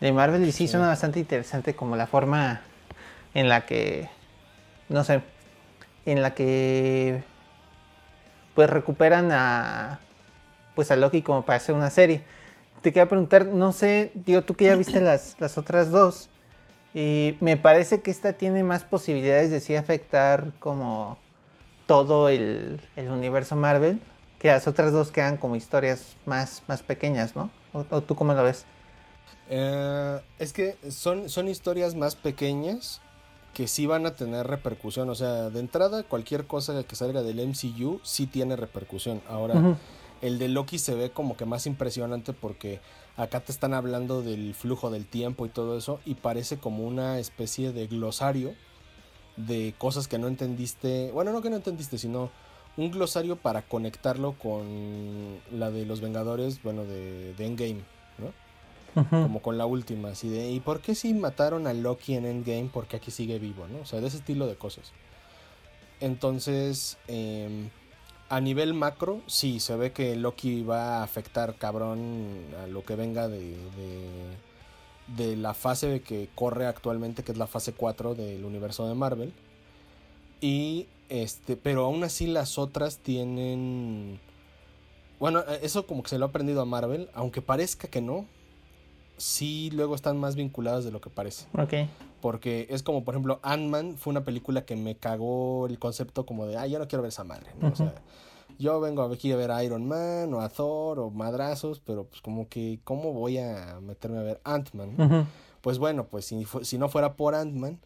de Marvel y sí, Sí. suena bastante interesante como la forma en la que, no sé, en la que pues recuperan a pues a Loki como para hacer una serie. Te quería preguntar, no sé, digo, tú que ya viste las, las otras dos, y me parece que esta tiene más posibilidades de sí afectar como todo el, el universo Marvel, que las otras dos quedan como historias más, más pequeñas, ¿no? ¿O, o tú cómo lo ves? Eh, es que son, son historias más pequeñas que sí van a tener repercusión. O sea, de entrada, cualquier cosa que salga del MCU sí tiene repercusión. Ahora, el de Loki se ve como que más impresionante porque acá te están hablando del flujo del tiempo y todo eso y parece como una especie de glosario de cosas que no entendiste. Bueno, no que no entendiste, sino un glosario para conectarlo con la de los Vengadores, bueno, de, de Endgame, ¿no? Como con la última, así de, ¿y por qué si mataron a Loki en Endgame? Porque aquí sigue vivo, ¿no? O sea, de ese estilo de cosas. Entonces, em, a nivel macro, sí, se ve que Loki va a afectar cabrón a lo que venga de, de, de la fase que corre actualmente, que es la fase 4 del universo de Marvel. Y, este, pero aún así las otras tienen... Bueno, eh, eso como que se lo ha aprendido a Marvel, aunque parezca que no, sí luego están más vinculadas de lo que parece. Ok. Porque es como, por ejemplo, Ant-Man fue una película que me cagó el concepto como de, ah, ya no quiero ver esa madre, ¿no? O sea, yo vengo aquí a ver a Iron Man o a Thor o madrazos, pero pues como que, ¿cómo voy a meterme a ver Ant-Man? Pues bueno, pues si, no fuera por Ant-Man,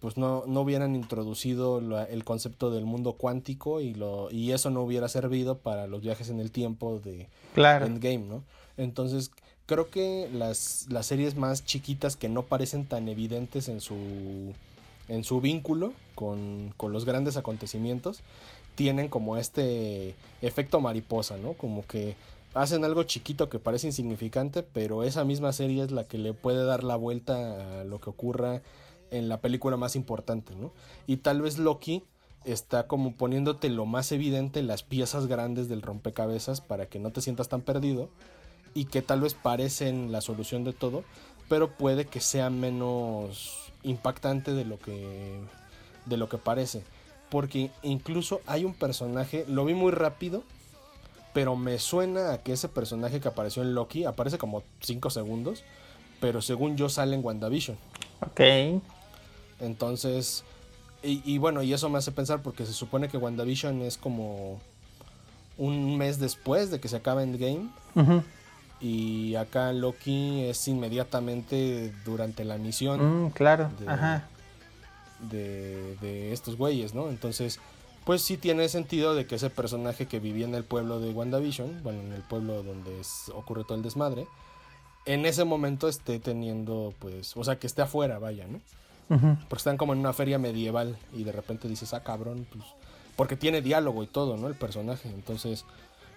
pues no, no hubieran introducido la- el concepto del mundo cuántico y, lo, y eso no hubiera servido para los viajes en el tiempo de, Claro. Endgame, ¿no? Entonces, creo que las, las series más chiquitas que no parecen tan evidentes en su, en su vínculo con, con los grandes acontecimientos, tienen como este efecto mariposa, ¿no? Como que hacen algo chiquito que parece insignificante, pero esa misma serie es la que le puede dar la vuelta a lo que ocurra en la película más importante, ¿no? Y tal vez Loki está como poniéndote lo más evidente, las piezas grandes del rompecabezas para que no te sientas tan perdido y que tal vez parecen la solución de todo, pero puede que sea menos impactante de lo que de lo que parece, porque incluso hay un personaje, lo vi muy rápido, pero me suena a que ese personaje que apareció en Loki aparece como 5 segundos, pero según yo sale en WandaVision. Ok. Entonces, y, y bueno, y eso me hace pensar porque se supone que WandaVision es como un mes después de que se acaba Endgame. Ujú. Y acá Loki es inmediatamente durante la misión Mm, claro. De- Ajá. De, de estos güeyes, ¿no? Entonces, pues sí tiene sentido de que ese personaje que vivía en el pueblo de WandaVision, bueno, en el pueblo donde es- ocurre todo el desmadre, en ese momento esté teniendo, pues, o sea, que esté afuera, vaya, ¿no? Porque están como en una feria medieval y de repente dices, ah, cabrón, pues. Porque tiene diálogo y todo, ¿no? El personaje. Entonces,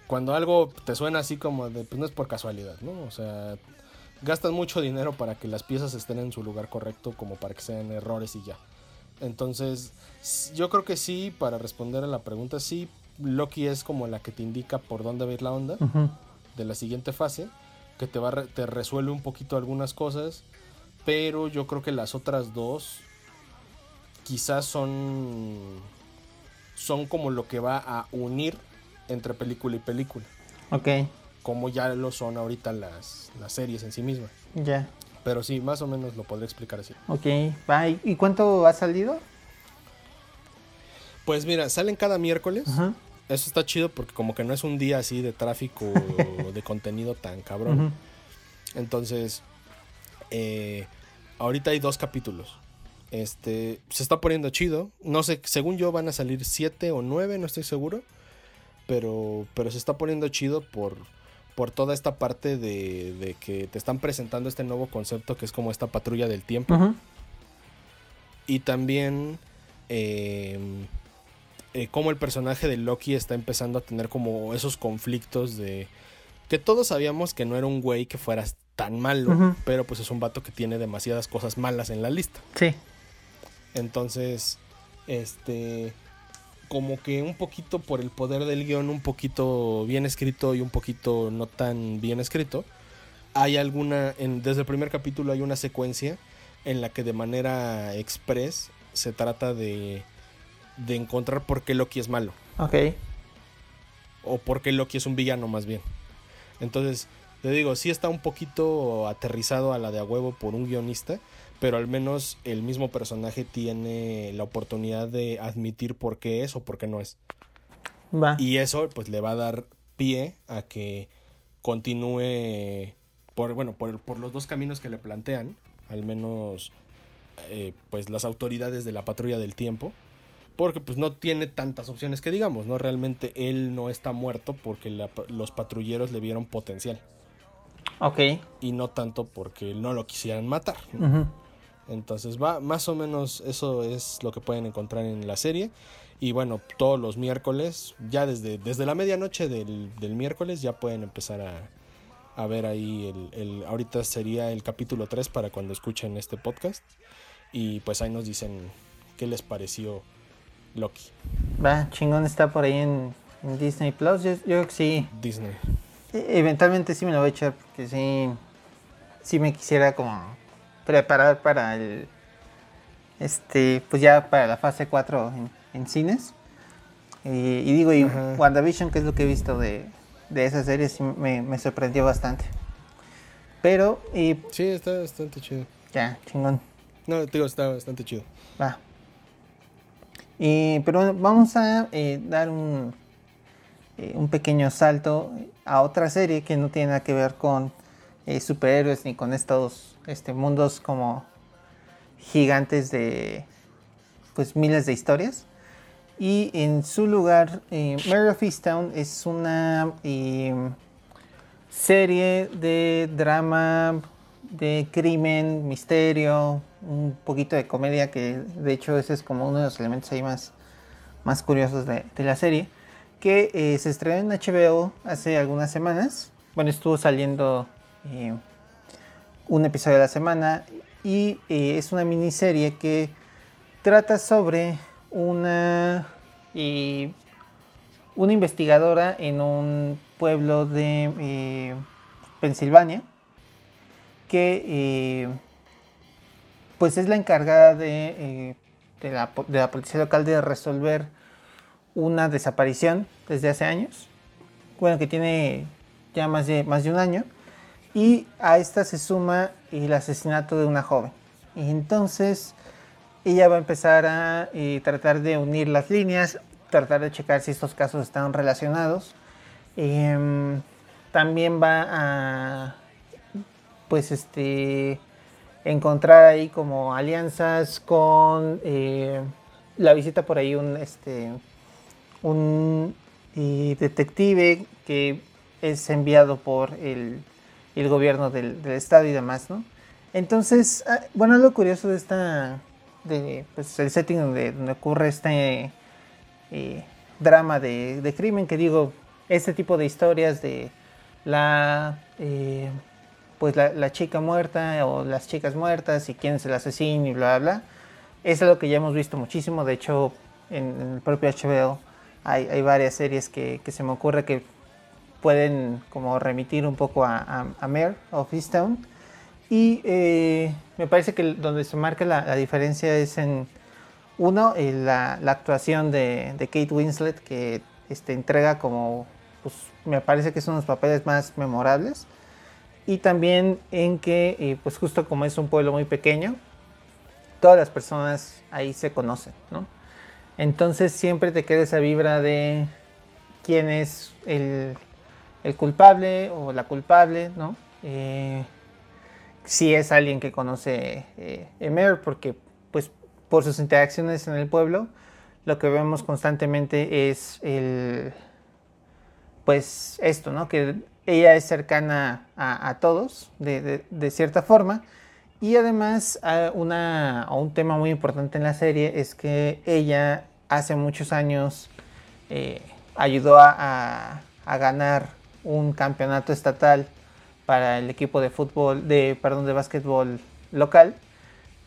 cuando algo te suena así como de, pues no es por casualidad, ¿no? O sea, gastan mucho dinero para que las piezas estén en su lugar correcto, como para que sean errores y ya. Entonces, yo creo que sí, para responder a la pregunta, sí, Loki es como la que te indica por dónde va a ir la onda de la siguiente fase, que te, va, te resuelve un poquito algunas cosas, pero yo creo que las otras dos quizás son, son como lo que va a unir entre película y película, Ok. como ya lo son ahorita las, las series en sí mismas. Ya. Pero sí, más o menos lo podría explicar así. Ok. Va. ¿Y cuánto ha salido? Pues mira, salen cada miércoles. Ajá. Eso está chido porque como que no es un día así de tráfico de contenido tan cabrón. Entonces, eh, ahorita hay dos capítulos. Este, se está poniendo chido. No sé, según yo van a salir siete o nueve, no estoy seguro. Pero, pero se está poniendo chido por, por toda esta parte de, de que te están presentando este nuevo concepto que es como esta patrulla del tiempo. Y también eh, eh, cómo el personaje de Loki está empezando a tener como esos conflictos de... Que todos sabíamos que no era un güey que fuera tan malo, pero pues es un vato que tiene demasiadas cosas malas en la lista. Sí. Entonces, este, como que un poquito por el poder del guion, un poquito bien escrito y un poquito no tan bien escrito, hay alguna, en, desde el primer capítulo hay una secuencia en la que de manera express se trata de, de encontrar por qué Loki es malo. Ok. O por qué Loki es un villano más bien. Entonces, te digo, sí está un poquito aterrizado a la de a huevo por un guionista, pero al menos el mismo personaje tiene la oportunidad de admitir por qué es o por qué no es. Va. Y eso pues le va a dar pie a que continúe por, bueno, por, por los dos caminos que le plantean, al menos eh, pues las autoridades de la patrulla del tiempo, porque pues no tiene tantas opciones que digamos, ¿no? Realmente él no está muerto porque la- los patrulleros le vieron potencial Ok. y no tanto porque no lo quisieran matar. Entonces va más o menos eso es lo que pueden encontrar en la serie. Y bueno, todos los miércoles, ya desde, desde la medianoche del, del miércoles ya pueden empezar a, a ver ahí el, el- ahorita sería el capítulo 3 para cuando escuchen este podcast. Y pues ahí nos dicen qué les pareció Loki, Va, chingón está por ahí en, en Disney Plus. Yo, yo creo que sí. Disney. E- Eventualmente sí me lo voy a echar porque sí. Sí me quisiera como preparar para el. Este, pues ya para la fase 4 en, en cines. Y, y digo, y. WandaVision, que es lo que he visto de, de esa serie, sí me, me sorprendió bastante. Pero, y Sí, está bastante chido. ya, chingón. No, te digo, está bastante chido. Va. Y, pero vamos a eh, dar un, eh, un pequeño salto a otra serie que no tiene nada que ver con eh, superhéroes ni con estos este, mundos como gigantes de pues miles de historias. Y en su lugar, eh, Mare of Easttown es una eh, serie de drama, de crimen, misterio, un poquito de comedia, que de hecho ese es como uno de los elementos ahí más, más curiosos de, de la serie, que eh, se estrenó en HBO hace algunas semanas. Bueno, estuvo saliendo eh, un episodio a la semana y eh, es una miniserie que trata sobre una, eh, una investigadora en un pueblo de eh, Pensilvania que pues es la encargada de, la, de la policía local de resolver una desaparición desde hace años. Bueno, que tiene ya más de, más de un año. Y a esta se suma el asesinato de una joven. Y entonces ella va a empezar a eh, tratar de unir las líneas, tratar de checar si estos casos están relacionados. Em, también va a pues este encontrar ahí como alianzas con eh, la visita por ahí un este un eh, detective que es enviado por el, el gobierno del, del estado y demás, ¿no? Entonces, ah, bueno, lo curioso de esta, de, pues el setting donde, donde ocurre este eh, drama de, de crimen, que digo, este tipo de historias de la, eh, pues la, la chica muerta o las chicas muertas y quién es el asesino y bla, bla, bla, es algo que ya hemos visto muchísimo, de hecho, en, en el propio HBO hay, hay varias series que, que se me ocurre que pueden como remitir un poco a, a, a Mare of Easttown. Y eh, me parece que donde se marca la, la diferencia es en, uno, eh, la, la actuación de, de Kate Winslet, que este, entrega como, pues me parece que son los papeles más memorables. Y también en que, eh, pues justo como es un pueblo muy pequeño, todas las personas ahí se conocen, ¿no? Entonces siempre te queda esa vibra de quién es el, el culpable o la culpable, ¿no? Eh, si es alguien que conoce eh, Emer, porque pues por sus interacciones en el pueblo, lo que vemos constantemente es el, pues esto, ¿no? Que ella es cercana a, todos de, de- cierta forma. Y además, una, un tema muy importante en la serie es que ella hace muchos años eh, ayudó a- a ganar un campeonato estatal para el equipo de fútbol, de, perdón, de básquetbol local.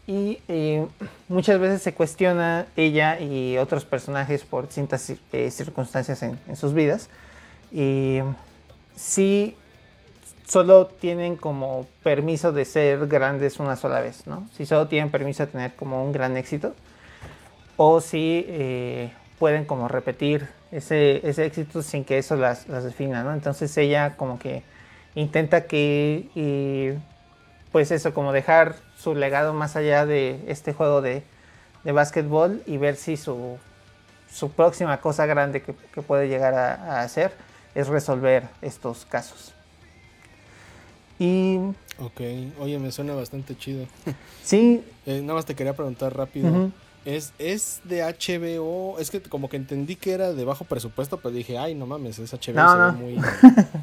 y eh, muchas veces se cuestiona ella y otros personajes por distintas eh, circunstancias en, sus vidas. Y si solo tienen como permiso de ser grandes una sola vez, ¿no? Si solo tienen permiso de tener como un gran éxito, o si eh, pueden como repetir ese, ese, éxito sin que eso las, las, defina, ¿no? Entonces ella como que intenta que, y, pues eso, como dejar su legado más allá de este juego de, de básquetbol y ver si su, su próxima cosa grande que, que puede llegar a, a hacer es resolver estos casos. Y... Ok, oye, me suena bastante chido. Sí. eh, nada más te quería preguntar rápido. Uh -huh. ¿Es, ¿Es de HBO? Es que como que entendí que era de bajo presupuesto, pero dije, ay, no mames, es HBO, no, se, no. Ve muy,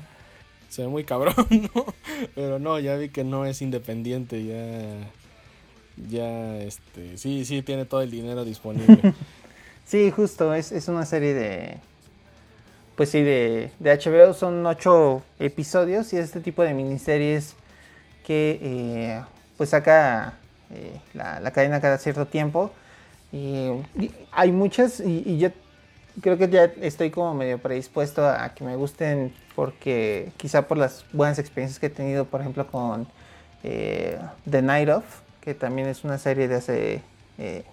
se ve muy cabrón, ¿no? Pero no, ya vi que no es independiente, ya... Ya, este, sí, sí, tiene todo el dinero disponible. sí, justo, es, es una serie de, pues sí, de, de, HBO son ocho episodios y es este tipo de miniseries que eh, pues saca eh, la, la, cadena cada cierto tiempo. Y, hay muchas y, y, yo creo que ya estoy como medio predispuesto a, que me gusten porque quizá por las buenas experiencias que he tenido, por ejemplo, con eh, The Night Of, que también es una serie de hace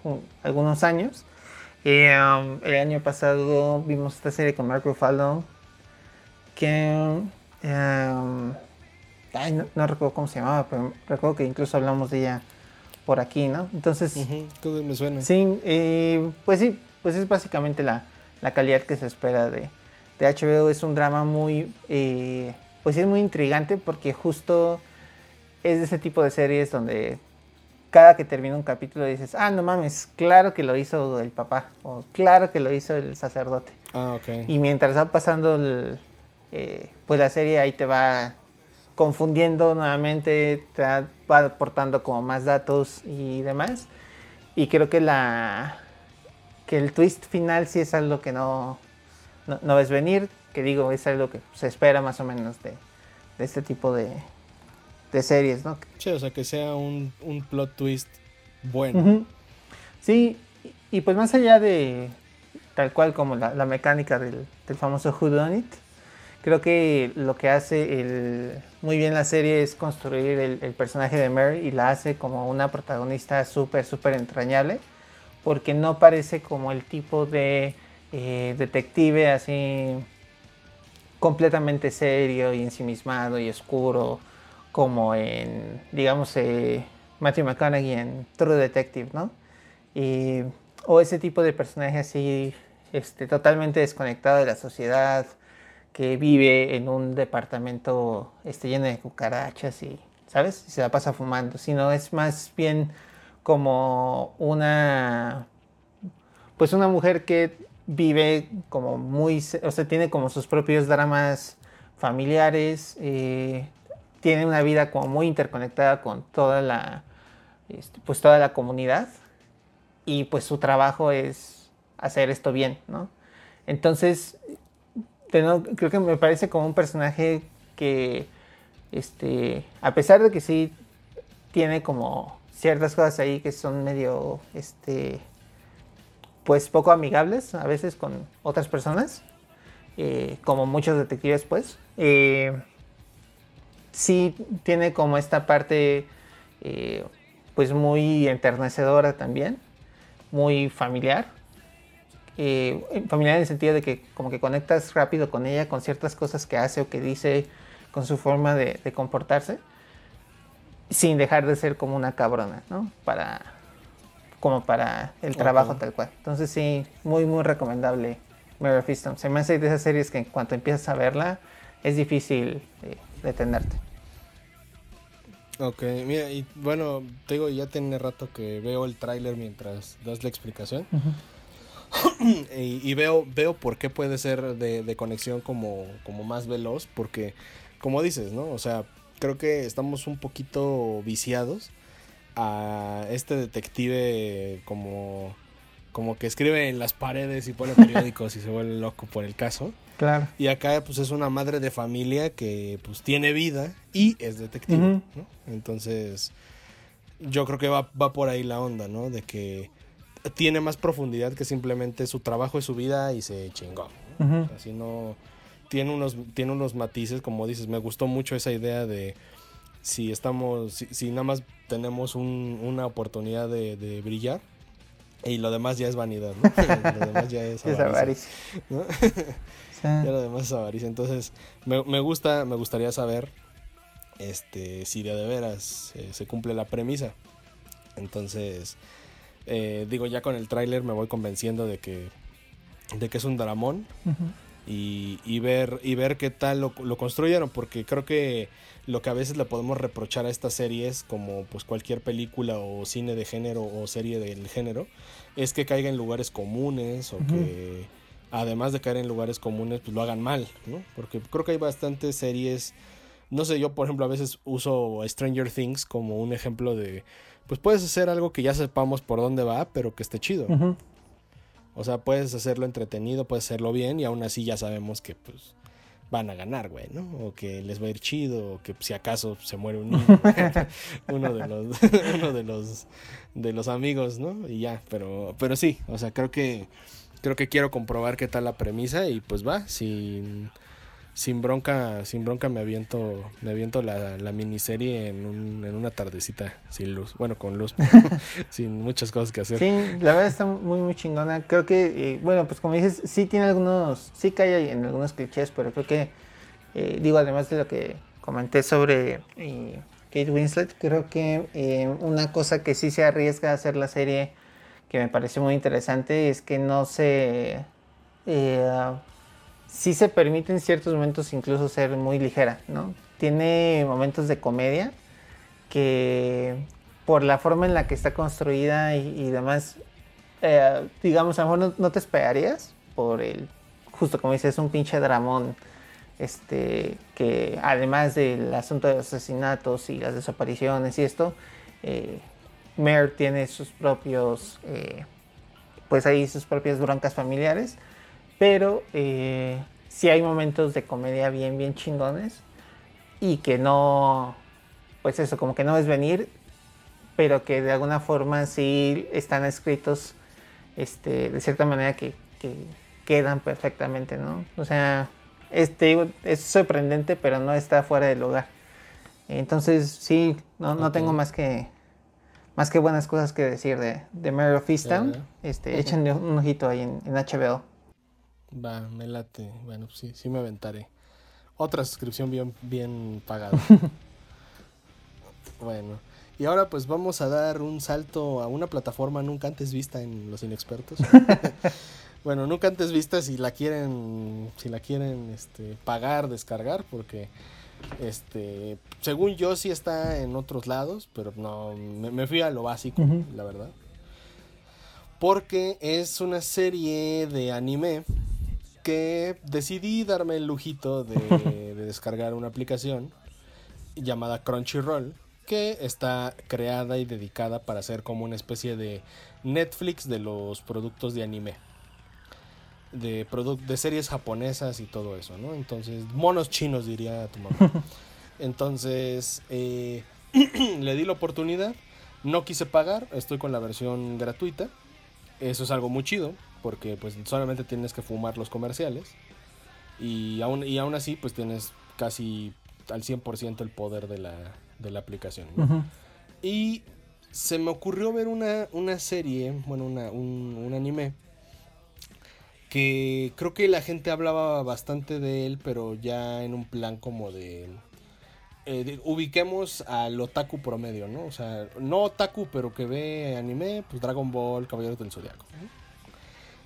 un, algunos años. Um, el año pasado vimos esta serie con Mark Ruffalo que um, no, recuerdo cómo se llamaba, pero recuerdo que incluso hablamos de ella por aquí, ¿no? Entonces, uh -huh. me suena. Sí, eh, pues sí, pues es básicamente la, la calidad que se espera de, de HBO. Es un drama muy, eh, pues es muy intrigante porque justo es de ese tipo de series donde cada que termina un capítulo dices, ah, no mames, claro que lo hizo el papá, o claro que lo hizo el sacerdote. Ah, ok. Y mientras va pasando el, eh, pues la serie ahí te va confundiendo nuevamente, te va aportando como más datos y demás. Y creo que la que el twist final sí es algo que no, no, no ves venir, que digo, es algo que se espera más o menos de, de este tipo de, de series, ¿no? Sí, o sea, que sea un, un plot twist bueno. Uh -huh. Sí, y, y, pues más allá de tal cual como la, la mecánica del, del, famoso Who Done It, creo que lo que hace el, muy bien la serie es construir el, personaje de Mary y la hace como una protagonista súper, súper entrañable, porque no parece como el tipo de eh, detective así completamente serio y ensimismado y oscuro como en, digamos, eh, Matthew McConaughey en True Detective, ¿no? O ese tipo de personaje así, este, totalmente desconectado de la sociedad, que vive en un departamento este, lleno de cucarachas y, ¿sabes? Y se la pasa fumando, sino es más bien como una, pues una mujer que vive como muy, o sea, tiene como sus propios dramas familiares, eh, tiene una vida como muy interconectada con toda la, este, pues toda la comunidad y pues su trabajo es hacer esto bien, ¿no? Entonces, creo que me parece como un personaje que, este, a pesar de que sí tiene como ciertas cosas ahí que son medio, este, pues poco amigables a veces con otras personas, eh, como muchos detectives, pues. Eh, sí tiene como esta parte eh, pues muy enternecedora también, muy familiar. Eh, familiar en el sentido de que como que conectas rápido con ella, con ciertas cosas que hace o que dice, con su forma de, de comportarse, sin dejar de ser como una cabrona, ¿no? Para, como para el trabajo okay. tal cual. Entonces sí, muy, muy recomendable Mary Fiston. Se me hace de esas series que en cuanto empiezas a verla, es difícil eh, detenerte. Ok, mira, y bueno, te digo, ya tiene rato que veo el tráiler mientras das la explicación. Uh -huh. y, y, veo, veo por qué puede ser de, de, conexión como, como más veloz, porque, como dices, ¿no? O sea, creo que estamos un poquito viciados a este detective como, como que escribe en las paredes y pone periódicos y se vuelve loco por el caso. Claro. Y acá pues es una madre de familia que pues tiene vida y es detective, uh -huh. ¿no? Entonces, yo creo que va, va por ahí la onda, ¿no? De que tiene más profundidad que simplemente su trabajo y su vida y se chingó. Así no tiene unos tiene unos matices, como dices, me gustó mucho esa idea de si estamos si, nada más tenemos una oportunidad de, brillar y lo demás ya es vanidad, ¿no? lo demás ya es avaricia. Ya lo demás es avaricia. Entonces, me, me, gusta, me gustaría saber este, si de, de veras eh, se cumple la premisa. Entonces, eh, digo, ya con el tráiler me voy convenciendo de que, de que es un dramón. y, ver, y ver qué tal lo, lo, construyeron, porque creo que lo que a veces le podemos reprochar a estas series, como pues cualquier película o cine de género o serie del género, es que caiga en lugares comunes o que además de caer en lugares comunes, pues lo hagan mal, ¿no? Porque creo que hay bastantes series, no sé, yo por ejemplo a veces uso Stranger Things como un ejemplo de pues puedes hacer algo que ya sepamos por dónde va, pero que esté chido. O sea, puedes hacerlo entretenido, puedes hacerlo bien y aún así ya sabemos que pues van a ganar, güey, ¿no? O que les va a ir chido, o que si acaso se muere un niño, uno de los uno de los de los amigos, ¿no? Y ya, pero pero sí, o sea, creo que creo que quiero comprobar qué tal la premisa y pues va, sin sin bronca, sin bronca me aviento, me aviento la, la miniserie en, un, en una tardecita sin luz, bueno con luz, sin muchas cosas que hacer. Sí, la verdad está muy muy chingona. Creo que, eh, bueno, pues como dices, sí tiene algunos, sí cae en algunos clichés, pero creo que, eh, digo, además de lo que comenté sobre eh, Kate Winslet, creo que una cosa que sí se arriesga a hacer la serie, que me parece muy interesante, es que no se sí se permite en ciertos momentos incluso ser muy ligera, ¿no? Tiene momentos de comedia que por la forma en la que está construida y, demás, eh, digamos, a lo mejor no, te esperarías por el, justo como dices, un pinche dramón, este, que además del asunto de los asesinatos y las desapariciones y esto, eh, Mare tiene sus propios, eh, pues ahí sus propias broncas familiares pero eh, sí hay momentos de comedia bien, bien chingones y que no, pues eso, como que no es venir, pero que de alguna forma sí están escritos este, de cierta manera que, quedan perfectamente, ¿no? O sea, este, es sorprendente, pero no está fuera del lugar. Entonces, sí, no, no tengo más que más que buenas cosas que decir de, de Mary of Easttown. Este, échenle un ojito ahí en, en HBO. Va, me late. Bueno, sí, sí me aventaré. Otra suscripción bien, bien pagada. bueno. Y ahora pues vamos a dar un salto a una plataforma nunca antes vista en los inexpertos. bueno, nunca antes vista si la quieren, si la quieren este, pagar, descargar, porque este, según yo sí está en otros lados, pero no, me, fui a lo básico, la verdad. Porque es una serie de anime que decidí darme el lujito de, descargar una aplicación llamada Crunchyroll que está creada y dedicada para ser como una especie de Netflix de los productos de anime. De, de series japonesas y todo eso, ¿no? Entonces, monos chinos diría tu mamá. Entonces, eh, le di la oportunidad, no quise pagar, estoy con la versión gratuita. Eso es algo muy chido, porque pues solamente tienes que fumar los comerciales y aún, y aún así pues tienes casi al 100% el poder de la, de la aplicación. Y se me ocurrió ver una, una serie, bueno, una, un, anime, que creo que la gente hablaba bastante de él, pero ya en un plan como de... Eh, ubiquemos al otaku promedio, ¿no? O sea, no otaku, pero que ve anime, pues Dragon Ball, Caballeros del Zodiaco.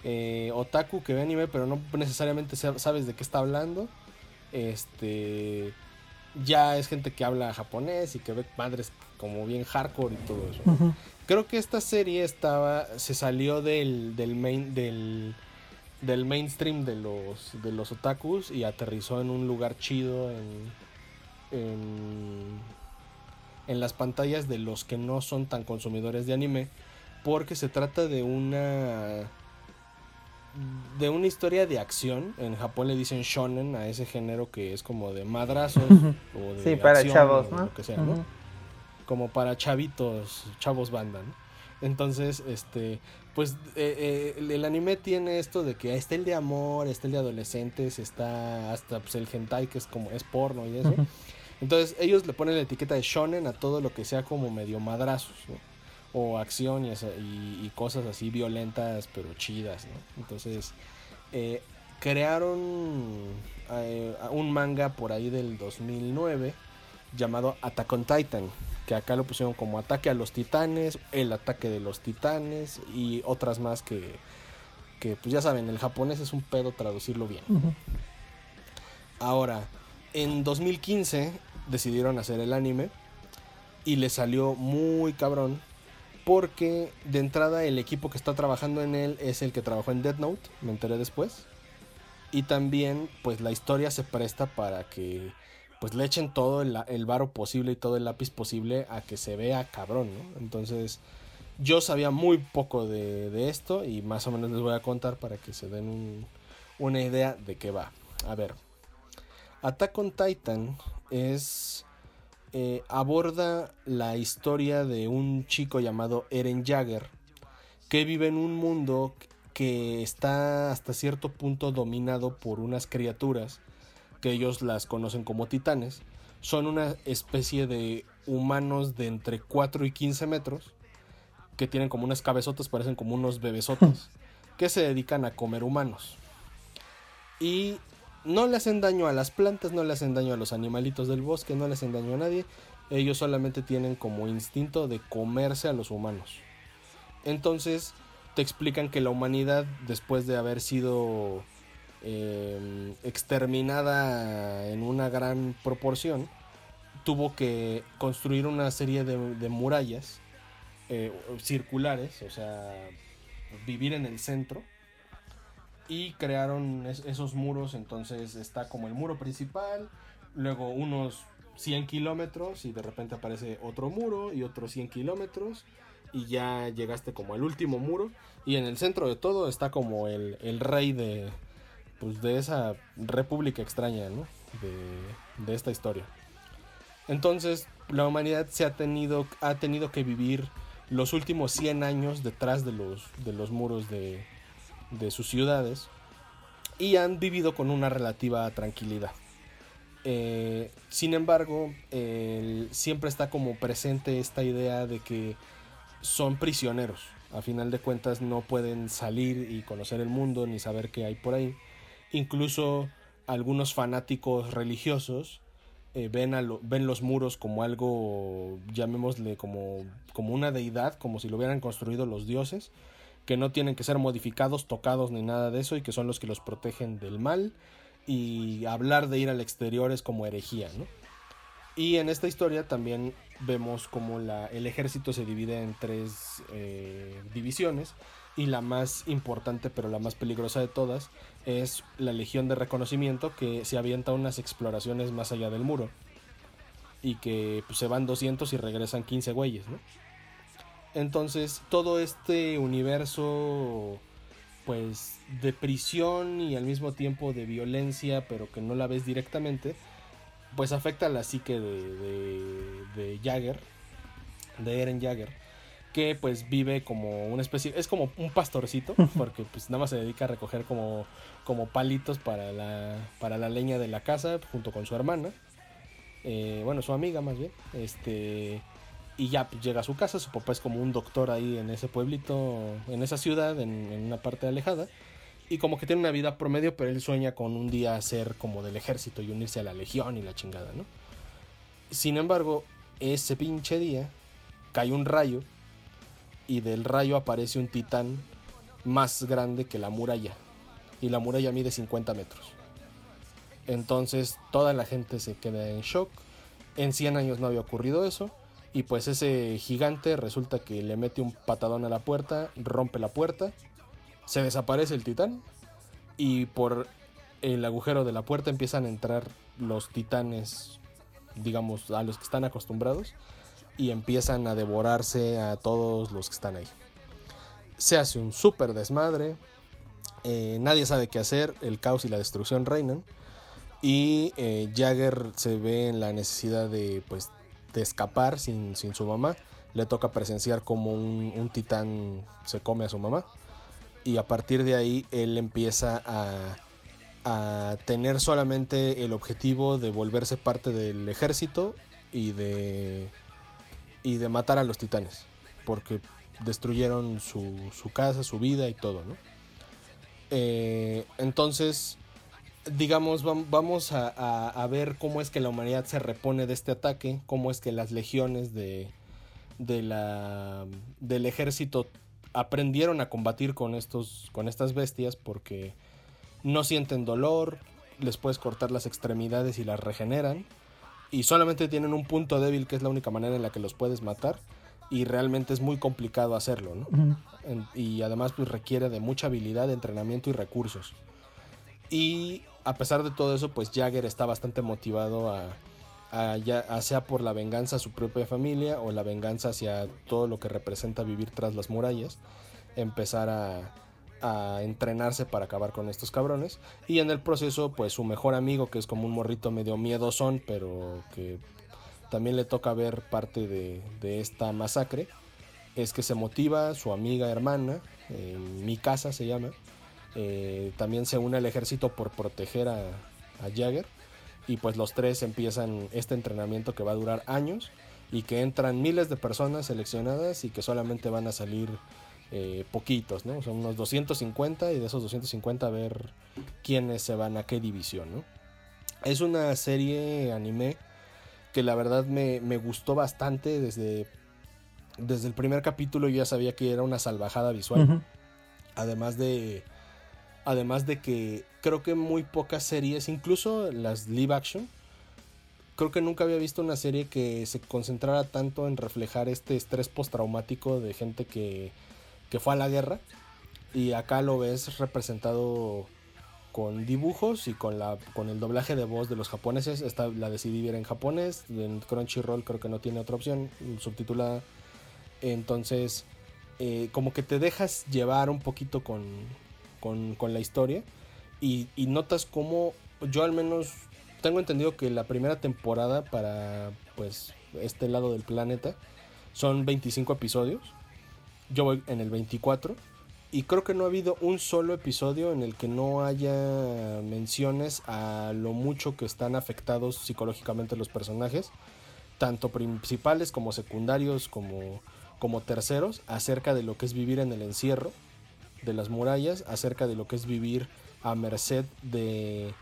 Eh, otaku que ve anime, pero no necesariamente sabes de qué está hablando. Este ya es gente que habla japonés y que ve madres como bien hardcore y todo eso. Creo que esta serie estaba se salió del, del main del, del mainstream de los de los otakus y aterrizó en un lugar chido en, en en las pantallas de los que no son tan consumidores de anime porque se trata de una de una historia de acción. En Japón le dicen shonen a ese género que es como de madrazos o de sí, para chavos, ¿no? Lo que sea, ¿no? como para chavitos, chavos banda, ¿no? Entonces, este, pues eh, eh, el, anime tiene esto de que está el de amor, está el de adolescentes, está hasta pues, el hentai que es como es porno y eso. Entonces ellos le ponen la etiqueta de shonen a todo lo que sea como medio madrazos, O acción y, cosas así violentas pero chidas, ¿no? Entonces eh, crearon un manga por ahí del 2009 llamado Attack on Titan que acá lo pusieron como ataque a los titanes, el ataque de los titanes y otras más que, que pues ya saben, el japonés es un pedo traducirlo bien. Ahora, en 2015 decidieron hacer el anime y le salió muy cabrón porque de entrada el equipo que está trabajando en él es el que trabajó en Dead Note, me enteré después. Y también pues la historia se presta para que pues le echen todo el, el varo posible y todo el lápiz posible a que se vea cabrón, ¿no? Entonces, yo sabía muy poco de, esto y más o menos les voy a contar para que se den una idea de qué va. A ver, Attack on Titan es... Eh, aborda la historia de un chico llamado Eren Jagger que vive en un mundo que está hasta cierto punto dominado por unas criaturas que ellos las conocen como titanes, son una especie de humanos de entre 4 y 15 metros, que tienen como unas cabezotas, parecen como unos bebesotes, que se dedican a comer humanos. Y no le hacen daño a las plantas, no le hacen daño a los animalitos del bosque, no le hacen daño a nadie. Ellos solamente tienen como instinto de comerse a los humanos. Entonces te explican que la humanidad, después de haber sido Em, exterminada en una gran proporción, tuvo que construir una serie de, murallas eh, circulares, o sea, vivir en el centro. Y crearon esos muros, entonces está como el muro principal, luego unos 100 kilómetros y de repente aparece otro muro y otros 100 kilómetros y ya llegaste como al último muro y en el centro de todo está como el rey de, pues de esa república extraña, ¿no? De, esta historia. Entonces, la humanidad se ha tenido, ha tenido que vivir los últimos 100 años detrás de los, de los muros de, de sus ciudades y han vivido con una relativa tranquilidad. Eh, sin embargo, siempre está como presente esta idea de que son prisioneros. A final de cuentas no pueden salir y conocer el mundo ni saber qué hay por ahí. Incluso algunos fanáticos religiosos eh, ven, ven los muros como algo, llamémosle como, como una deidad, como si lo hubieran construido los dioses, que no tienen que ser modificados, tocados ni nada de eso y que son los que los protegen del mal. Y hablar de ir al exterior es como herejía, ¿no? Y en esta historia también vemos como la, el ejército se divide en tres eh, divisiones y la más importante pero la más peligrosa de todas es la Legión de Reconocimiento que se avienta unas exploraciones más allá del muro y que pues, se van 200 y regresan 15 güeyes, ¿no? Entonces todo este universo pues de prisión y al mismo tiempo de violencia pero que no la ves directamente pues afecta a la psique de, de, de Jagger, de Eren Jagger que pues vive como una especie, es como un pastorcito, porque pues nada más se dedica a recoger como, como palitos para la, para la leña de la casa junto con su hermana, eh, bueno, su amiga más bien, este, y ya pues, llega a su casa, su papá es como un doctor ahí en ese pueblito, en esa ciudad, en, una parte alejada, y como que tiene una vida promedio, pero él sueña con un día ser como del ejército y unirse a la legión y la chingada, ¿no? Sin embargo, ese pinche día cae un rayo y del rayo aparece un titán más grande que la muralla. Y la muralla mide 50 metros. Entonces toda la gente se queda en shock. En 100 años no había ocurrido eso. Y pues ese gigante resulta que le mete un patadón a la puerta, rompe la puerta, se desaparece el titán y por el agujero de la puerta empiezan a entrar los titanes, digamos, a los que están acostumbrados y empiezan a devorarse a todos los que están ahí. Se hace un súper desmadre, eh, nadie sabe qué hacer, el caos y la destrucción reinan y eh, Jagger se ve en la necesidad de pues escapar sin, su mamá. Le toca presenciar como un, titán se come a su mamá. Y a partir de ahí él empieza a, a tener solamente el objetivo de volverse parte del ejército y de, y de matar a los titanes. Porque destruyeron su, su casa, su vida y todo, ¿no? Eh, entonces, digamos, vamos a, ver cómo es que la humanidad se repone de este ataque, cómo es que las legiones de, de la, del ejército aprendieron a combatir con, estos, con estas bestias porque no sienten dolor, les puedes cortar las extremidades y las regeneran, y solamente tienen un punto débil que es la única manera en la que los puedes matar y realmente es muy complicado hacerlo, ¿no? y además pues, requiere de mucha habilidad, entrenamiento y recursos. Y a pesar de todo eso, pues Jagger está bastante motivado a, ya, sea por la venganza a su propia familia o la venganza hacia todo lo que representa vivir tras las murallas, empezar a, entrenarse para acabar con estos cabrones. Y en el proceso, pues su mejor amigo, que es como un morrito medio miedosón, pero que también le toca ver parte de, esta masacre, es que se motiva su amiga hermana, mi casa se llama, eh, también se une al ejército por proteger a, Jagger y pues los tres empiezan este entrenamiento que va a durar años y que entran miles de personas seleccionadas y que solamente van a salir eh, poquitos, ¿no? Son unos 250 y de esos 250 a ver quiénes se van a qué división, ¿no? Es una serie anime que la verdad me, gustó bastante desde, desde el primer capítulo yo ya sabía que era una salvajada visual. Además de además de que creo que muy pocas series, incluso las live action, creo que nunca había visto una serie que se concentrara tanto en reflejar este estrés postraumático de gente que, que fue a la guerra. Y acá lo ves representado con dibujos y con la con el doblaje de voz de los japoneses. Esta la decidí ver en japonés. En Crunchyroll creo que no tiene otra opción, subtitulada. Entonces, eh, como que te dejas llevar un poquito con, con, la historia. Y, y, notas como yo al menos tengo entendido que la primera temporada para pues este lado del planeta son 25 episodios. Yo voy en el 24 y creo que no ha habido un solo episodio en el que no haya menciones a lo mucho que están afectados psicológicamente los personajes, tanto principales como secundarios como, como terceros, acerca de lo que es vivir en el encierro de las murallas, acerca de lo que es vivir a merced de,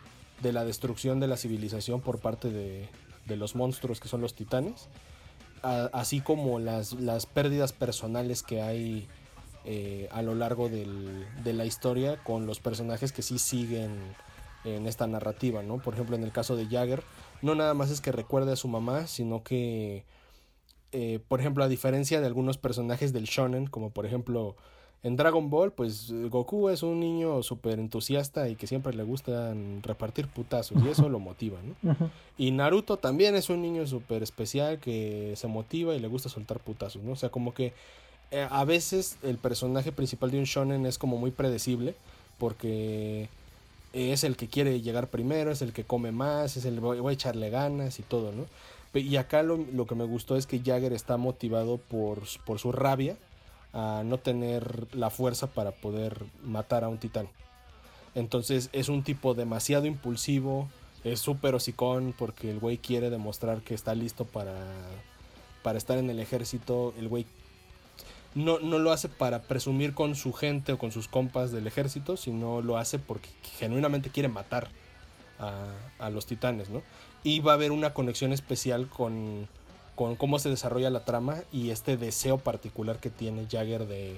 de la destrucción de la civilización por parte de, de los monstruos que son los titanes, así como las, las pérdidas personales que hay eh, a lo largo de la historia con los personajes que sí siguen en esta narrativa, ¿no? Por ejemplo, en el caso de Jagger, no nada más es que recuerde a su mamá, sino que, eh, por ejemplo, a diferencia de algunos personajes del shonen, como por ejemplo en Dragon Ball, pues Goku es un niño súper entusiasta y que siempre le gusta repartir putazos y eso lo motiva, ¿no? Y Naruto también es un niño súper especial que se motiva y le gusta soltar putazos, ¿no? O sea, como que eh, a veces el personaje principal de un shonen es como muy predecible porque es el que quiere llegar primero, es el que come más, es el voy, a echarle ganas y todo, ¿no? Y acá lo, lo, que me gustó es que Jagger está motivado por, por su rabia a no tener la fuerza para poder matar a un titán. Entonces es un tipo demasiado impulsivo, es súper hocicón porque el güey quiere demostrar que está listo para, para estar en el ejército. El güey no, no lo hace para presumir con su gente o con sus compas del ejército, sino lo hace porque genuinamente quiere matar a, los titanes, ¿no? Y va a haber una conexión especial con, con cómo se desarrolla la trama y este deseo particular que tiene Jagger de,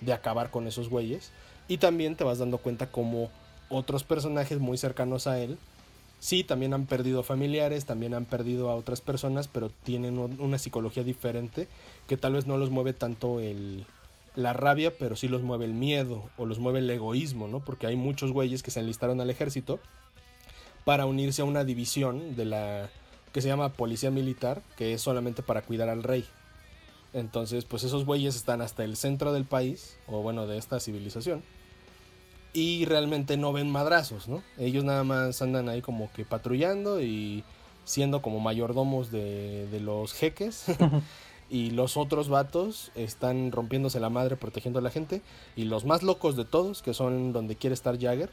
de acabar con esos güeyes. Y también te vas dando cuenta cómo otros personajes muy cercanos a él Sí, también han perdido familiares, también han perdido a otras personas, pero tienen una psicología diferente que tal vez no los mueve tanto el, la rabia, pero sí los mueve el miedo o los mueve el egoísmo, ¿no? Porque hay muchos güeyes que se enlistaron al ejército para unirse a una división de la que se llama policía militar, que es solamente para cuidar al rey. Entonces, pues esos güeyes están hasta el centro del país, o bueno, de esta civilización y realmente no ven madrazos, ¿no? Ellos nada más andan ahí como que patrullando y, siendo como mayordomos de, de los jeques. y los otros vatos están rompiéndose la madre protegiendo a la gente. Y los más locos de todos, que son donde quiere estar Jagger,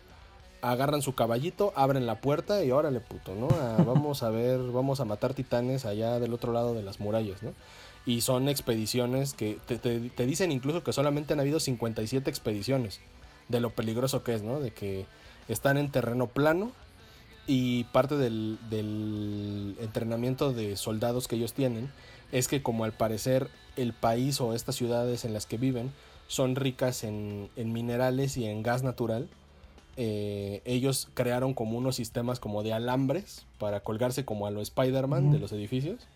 agarran su caballito, abren la puerta y órale puto, ¿no? Ah, vamos a ver, vamos a matar titanes allá del otro lado de las murallas, ¿no? Y son expediciones que te, te, dicen incluso que solamente han habido 57 expediciones de lo peligroso que es, ¿no? De que están en terreno plano y parte del, del entrenamiento de soldados que ellos tienen es que como al parecer el país o estas ciudades en las que viven son ricas en, minerales y en gas natural, eh, ellos crearon como unos sistemas como de alambres para colgarse como a lo Spider-Man de los edificios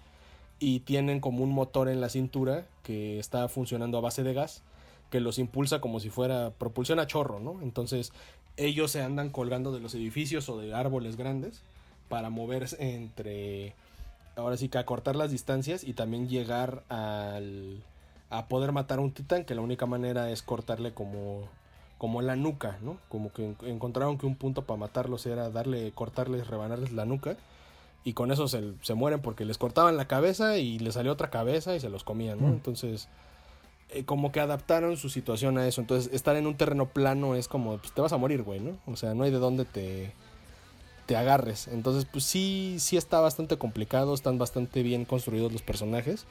y tienen como un motor en la cintura que está funcionando a base de gas que los impulsa como si fuera propulsión a chorro, ¿no? Entonces ellos se andan colgando de los edificios o de árboles grandes para moverse entre ahora sí que acortar las distancias y también llegar al, a poder matar a un titán, que la única manera es cortarle como, como la nuca, ¿no? Como que encontraron que un punto para matarlos era darle, cortarles, rebanarles la nuca. Y con eso se, se mueren porque les cortaban la cabeza y les salió otra cabeza y se los comían, ¿no? Mm. Entonces, eh, como que adaptaron su situación a eso. Entonces, estar en un terreno plano es como, pues te vas a morir, güey, ¿no? O sea, no hay de dónde te, te agarres. Entonces, pues sí, sí está bastante complicado, están bastante bien construidos los personajes.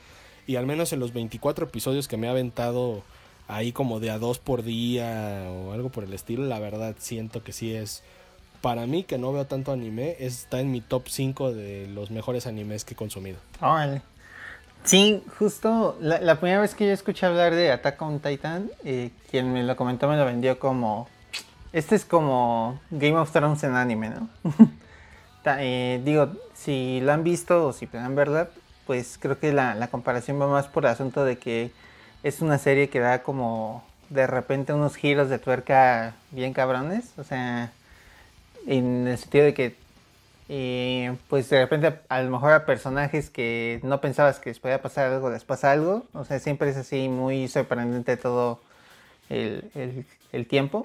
Y al menos en los 24 episodios que me ha aventado ahí como de a dos por día o algo por el estilo, la verdad siento que sí es, para mí que no veo tanto anime, está en mi top 5 de los mejores animes que he consumido. Sí, justo la, primera vez que yo escuché hablar de Attack on Titan, eh, quien me lo comentó me lo vendió como este es como Game of Thrones en anime, ¿no? Eh, digo, si lo han visto o si pueden verla, pues creo que la, comparación va más por el asunto de que es una serie que da como de repente unos giros de tuerca bien cabrones. O sea, en el sentido de que, eh, pues de repente a lo mejor a personajes que no pensabas que les podía pasar algo, les pasa algo. O sea, siempre es así muy sorprendente todo el tiempo.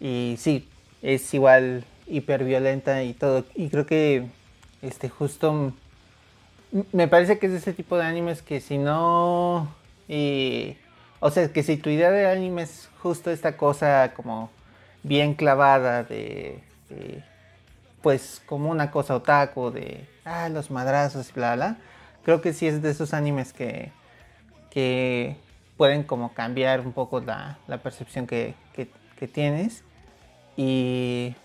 Y sí, es igual hiperviolenta y todo. Y creo que este justo me parece que es de ese tipo de animes que si no o sea que si tu idea de anime es justo esta cosa como bien clavada de, pues como una cosa otaku de ah los madrazos y bla bla creo que sí es de esos animes que que pueden como cambiar un poco la, percepción que, que tienes. Y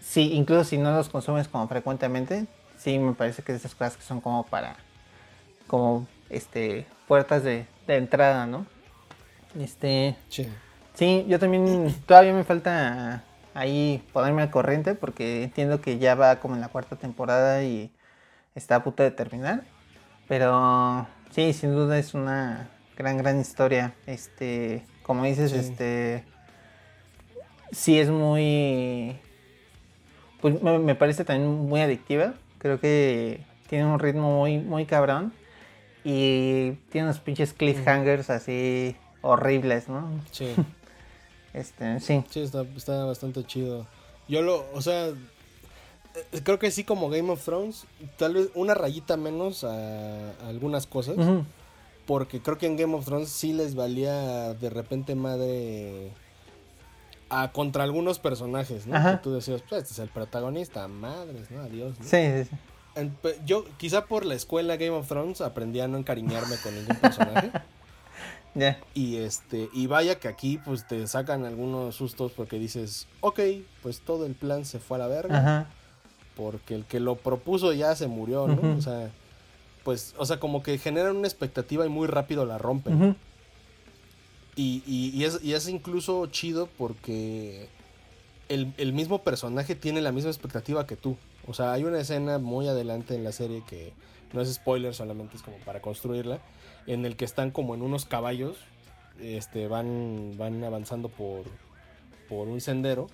sí, incluso si no los consumes como frecuentemente, sí me parece que es esas cosas que son como para, como, este, puertas de, entrada, ¿no? Este, sí. sí, yo también, todavía me falta ahí ponerme al corriente porque entiendo que ya va como en la cuarta temporada y está a punto de terminar. Pero sí, sin duda es una gran, gran historia. Este, como dices, este sí es muy... Pues me, parece también muy adictiva. Creo que tiene un ritmo muy, muy cabrón. Y tiene unos pinches cliffhangers así horribles, ¿no? Sí. este, sí. Sí, está, bastante chido. Yo lo, o sea, eh, creo que sí como Game of Thrones, tal vez una rayita menos a, algunas cosas. Porque creo que en Game of Thrones sí les valía de repente madre contra algunos personajes, ¿no? Que tú decías, pues este es el protagonista, madres, ¿no? Adiós. Sí, sí, sí. Yo, quizá por la escuela Game of Thrones, aprendí a no encariñarme con ningún personaje. Ya. Y este, y vaya que aquí pues te sacan algunos sustos porque dices, ok, pues todo el plan se fue a la verga. Ajá. Porque el que lo propuso ya se murió, ¿no? O sea, pues, o sea, como que generan una expectativa y muy rápido la rompen. Y, es, incluso chido porque el, mismo personaje tiene la misma expectativa que tú. O sea, hay una escena muy adelante en la serie que no es spoiler, solamente es como para construirla, en el que están como en unos caballos, este, van, van avanzando por, por un sendero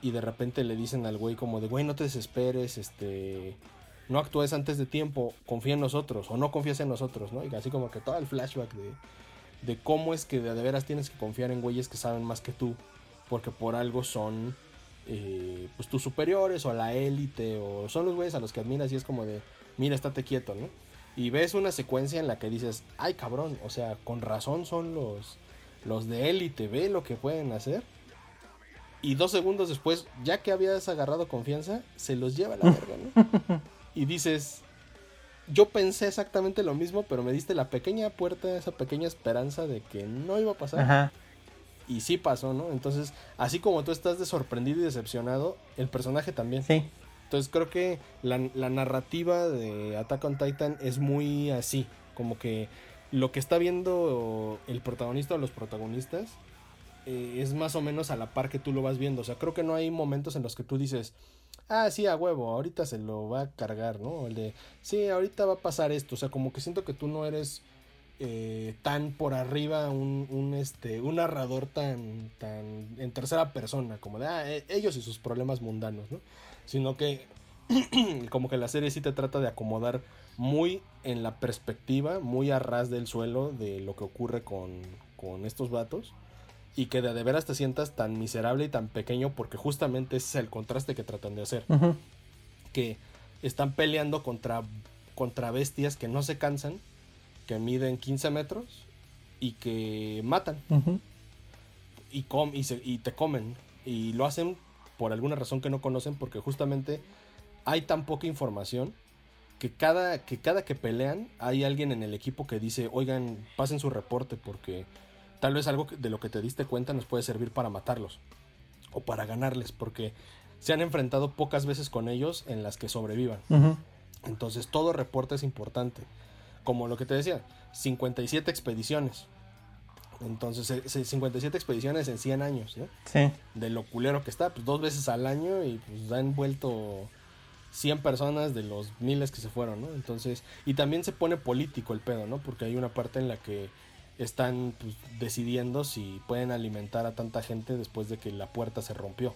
y de repente le dicen al güey como de, güey, no te desesperes, este, no actúes antes de tiempo, confía en nosotros o no confías en nosotros, ¿no? Y así como que todo el flashback de de cómo es que de, veras tienes que confiar en güeyes que saben más que tú, porque por algo son eh, pues tus superiores o a la élite o son los güeyes a los que admiras y es como de, mira, estate quieto, ¿no? Y ves una secuencia en la que dices, ay cabrón, o sea, con razón son los, los de élite, ve lo que pueden hacer. Y dos segundos después, ya que habías agarrado confianza, se los lleva a la verga, ¿no? Y dices, yo pensé exactamente lo mismo, pero me diste la pequeña puerta, esa pequeña esperanza de que no iba a pasar. Ajá. Y sí pasó, ¿no? Entonces, así como tú estás de sorprendido y decepcionado, el personaje también. Sí. Entonces creo que la, la narrativa de Attack on Titan es muy así, como que lo que está viendo el protagonista o los protagonistas eh, es más o menos a la par que tú lo vas viendo. O sea, creo que no hay momentos en los que tú dices, ah, sí, a huevo, ahorita se lo va a cargar, ¿no? O el de, sí, ahorita va a pasar esto. O sea, como que siento que tú no eres eh, tan por arriba un, un, este, un narrador tan, tan en tercera persona, como de, ah, e- ellos y sus problemas mundanos, ¿no? Sino que como que la serie sí te trata de acomodar muy en la perspectiva, muy a ras del suelo de lo que ocurre con, con estos vatos. Y que de, de veras te sientas tan miserable y tan pequeño porque justamente ese es el contraste que tratan de hacer. Que están peleando contra, contra bestias que no se cansan, que miden 15 metros y que matan y, com y, se- y te comen. Y lo hacen por alguna razón que no conocen porque justamente hay tan poca información que cada, que cada que pelean hay alguien en el equipo que dice, oigan, pasen su reporte porque tal vez algo de lo que te diste cuenta nos puede servir para matarlos o para ganarles porque se han enfrentado pocas veces con ellos en las que sobrevivan. Entonces todo reporte es importante. Como lo que te decía, 57 expediciones. Entonces, eh, se- 57 expediciones en 100 años, ¿no? Sí. De lo culero que está, pues dos veces al año y pues han vuelto 100 personas de los miles que se fueron, ¿no? Entonces, y también se pone político el pedo, ¿no? Porque hay una parte en la que están pues, decidiendo si pueden alimentar a tanta gente después de que la puerta se rompió.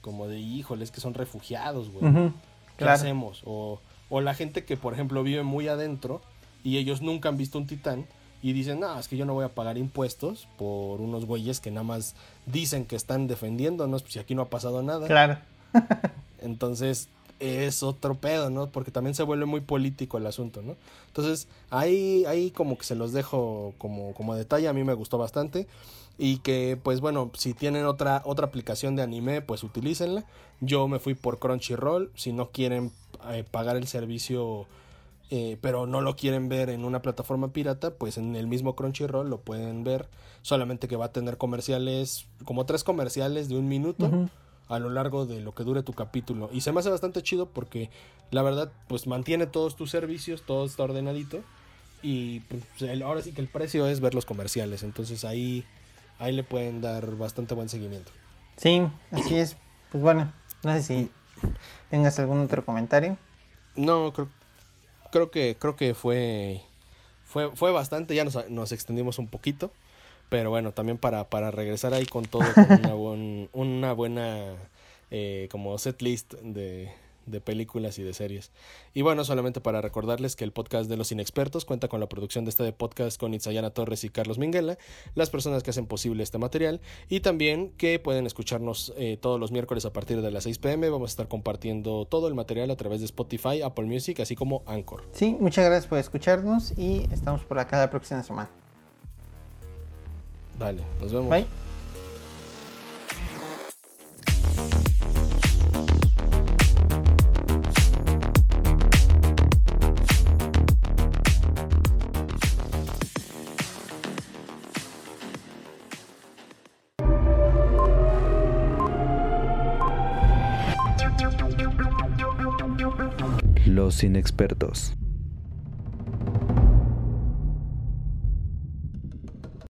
Como de, híjole, es que son refugiados, güey. ¿Qué Claro. hacemos? O, o la gente que, por ejemplo, vive muy adentro y ellos nunca han visto un titán y dicen, no, es que yo no voy a pagar impuestos por unos güeyes que nada más dicen que están defendiéndonos, pues si aquí no ha pasado nada. Claro. Entonces es otro pedo, ¿no? Porque también se vuelve muy político el asunto, ¿no? Entonces ahí, ahí como que se los dejo como, como detalle, a mí me gustó bastante. Y que pues bueno, si tienen otra, otra aplicación de anime, pues utilícenla. Yo me fui por Crunchyroll, si no quieren eh, pagar el servicio... eh, pero no lo quieren ver en una plataforma pirata, pues en el mismo Crunchyroll lo pueden ver. Solamente que va a tener comerciales, como tres comerciales de un minuto a lo largo de lo que dure tu capítulo. Y se me hace bastante chido porque la verdad, pues mantiene todos tus servicios, todo está ordenadito. Y pues, el- ahora sí que el precio es ver los comerciales. Entonces ahí, ahí le pueden dar bastante buen seguimiento. Sí, así es. Pues bueno, no sé si tengas algún otro comentario. No, creo, creo que, creo que fue, fue, fue bastante. Ya nos, nos extendimos un poquito. Pero bueno, también para, para regresar ahí con todo, con una, buen- una buena eh, como set list de, de películas y de series. Y bueno, solamente para recordarles que el podcast de los inexpertos cuenta con la producción de este podcast con Itzayana Torres y Carlos Minguela, las personas que hacen posible este material, y también que pueden escucharnos eh, todos los miércoles a partir de las 6 pm. Vamos a estar compartiendo todo el material a través de Spotify, Apple Music, así como Anchor. Sí, muchas gracias por escucharnos y estamos por acá la próxima semana. Vale, nos vemos. Bye. Los inexpertos.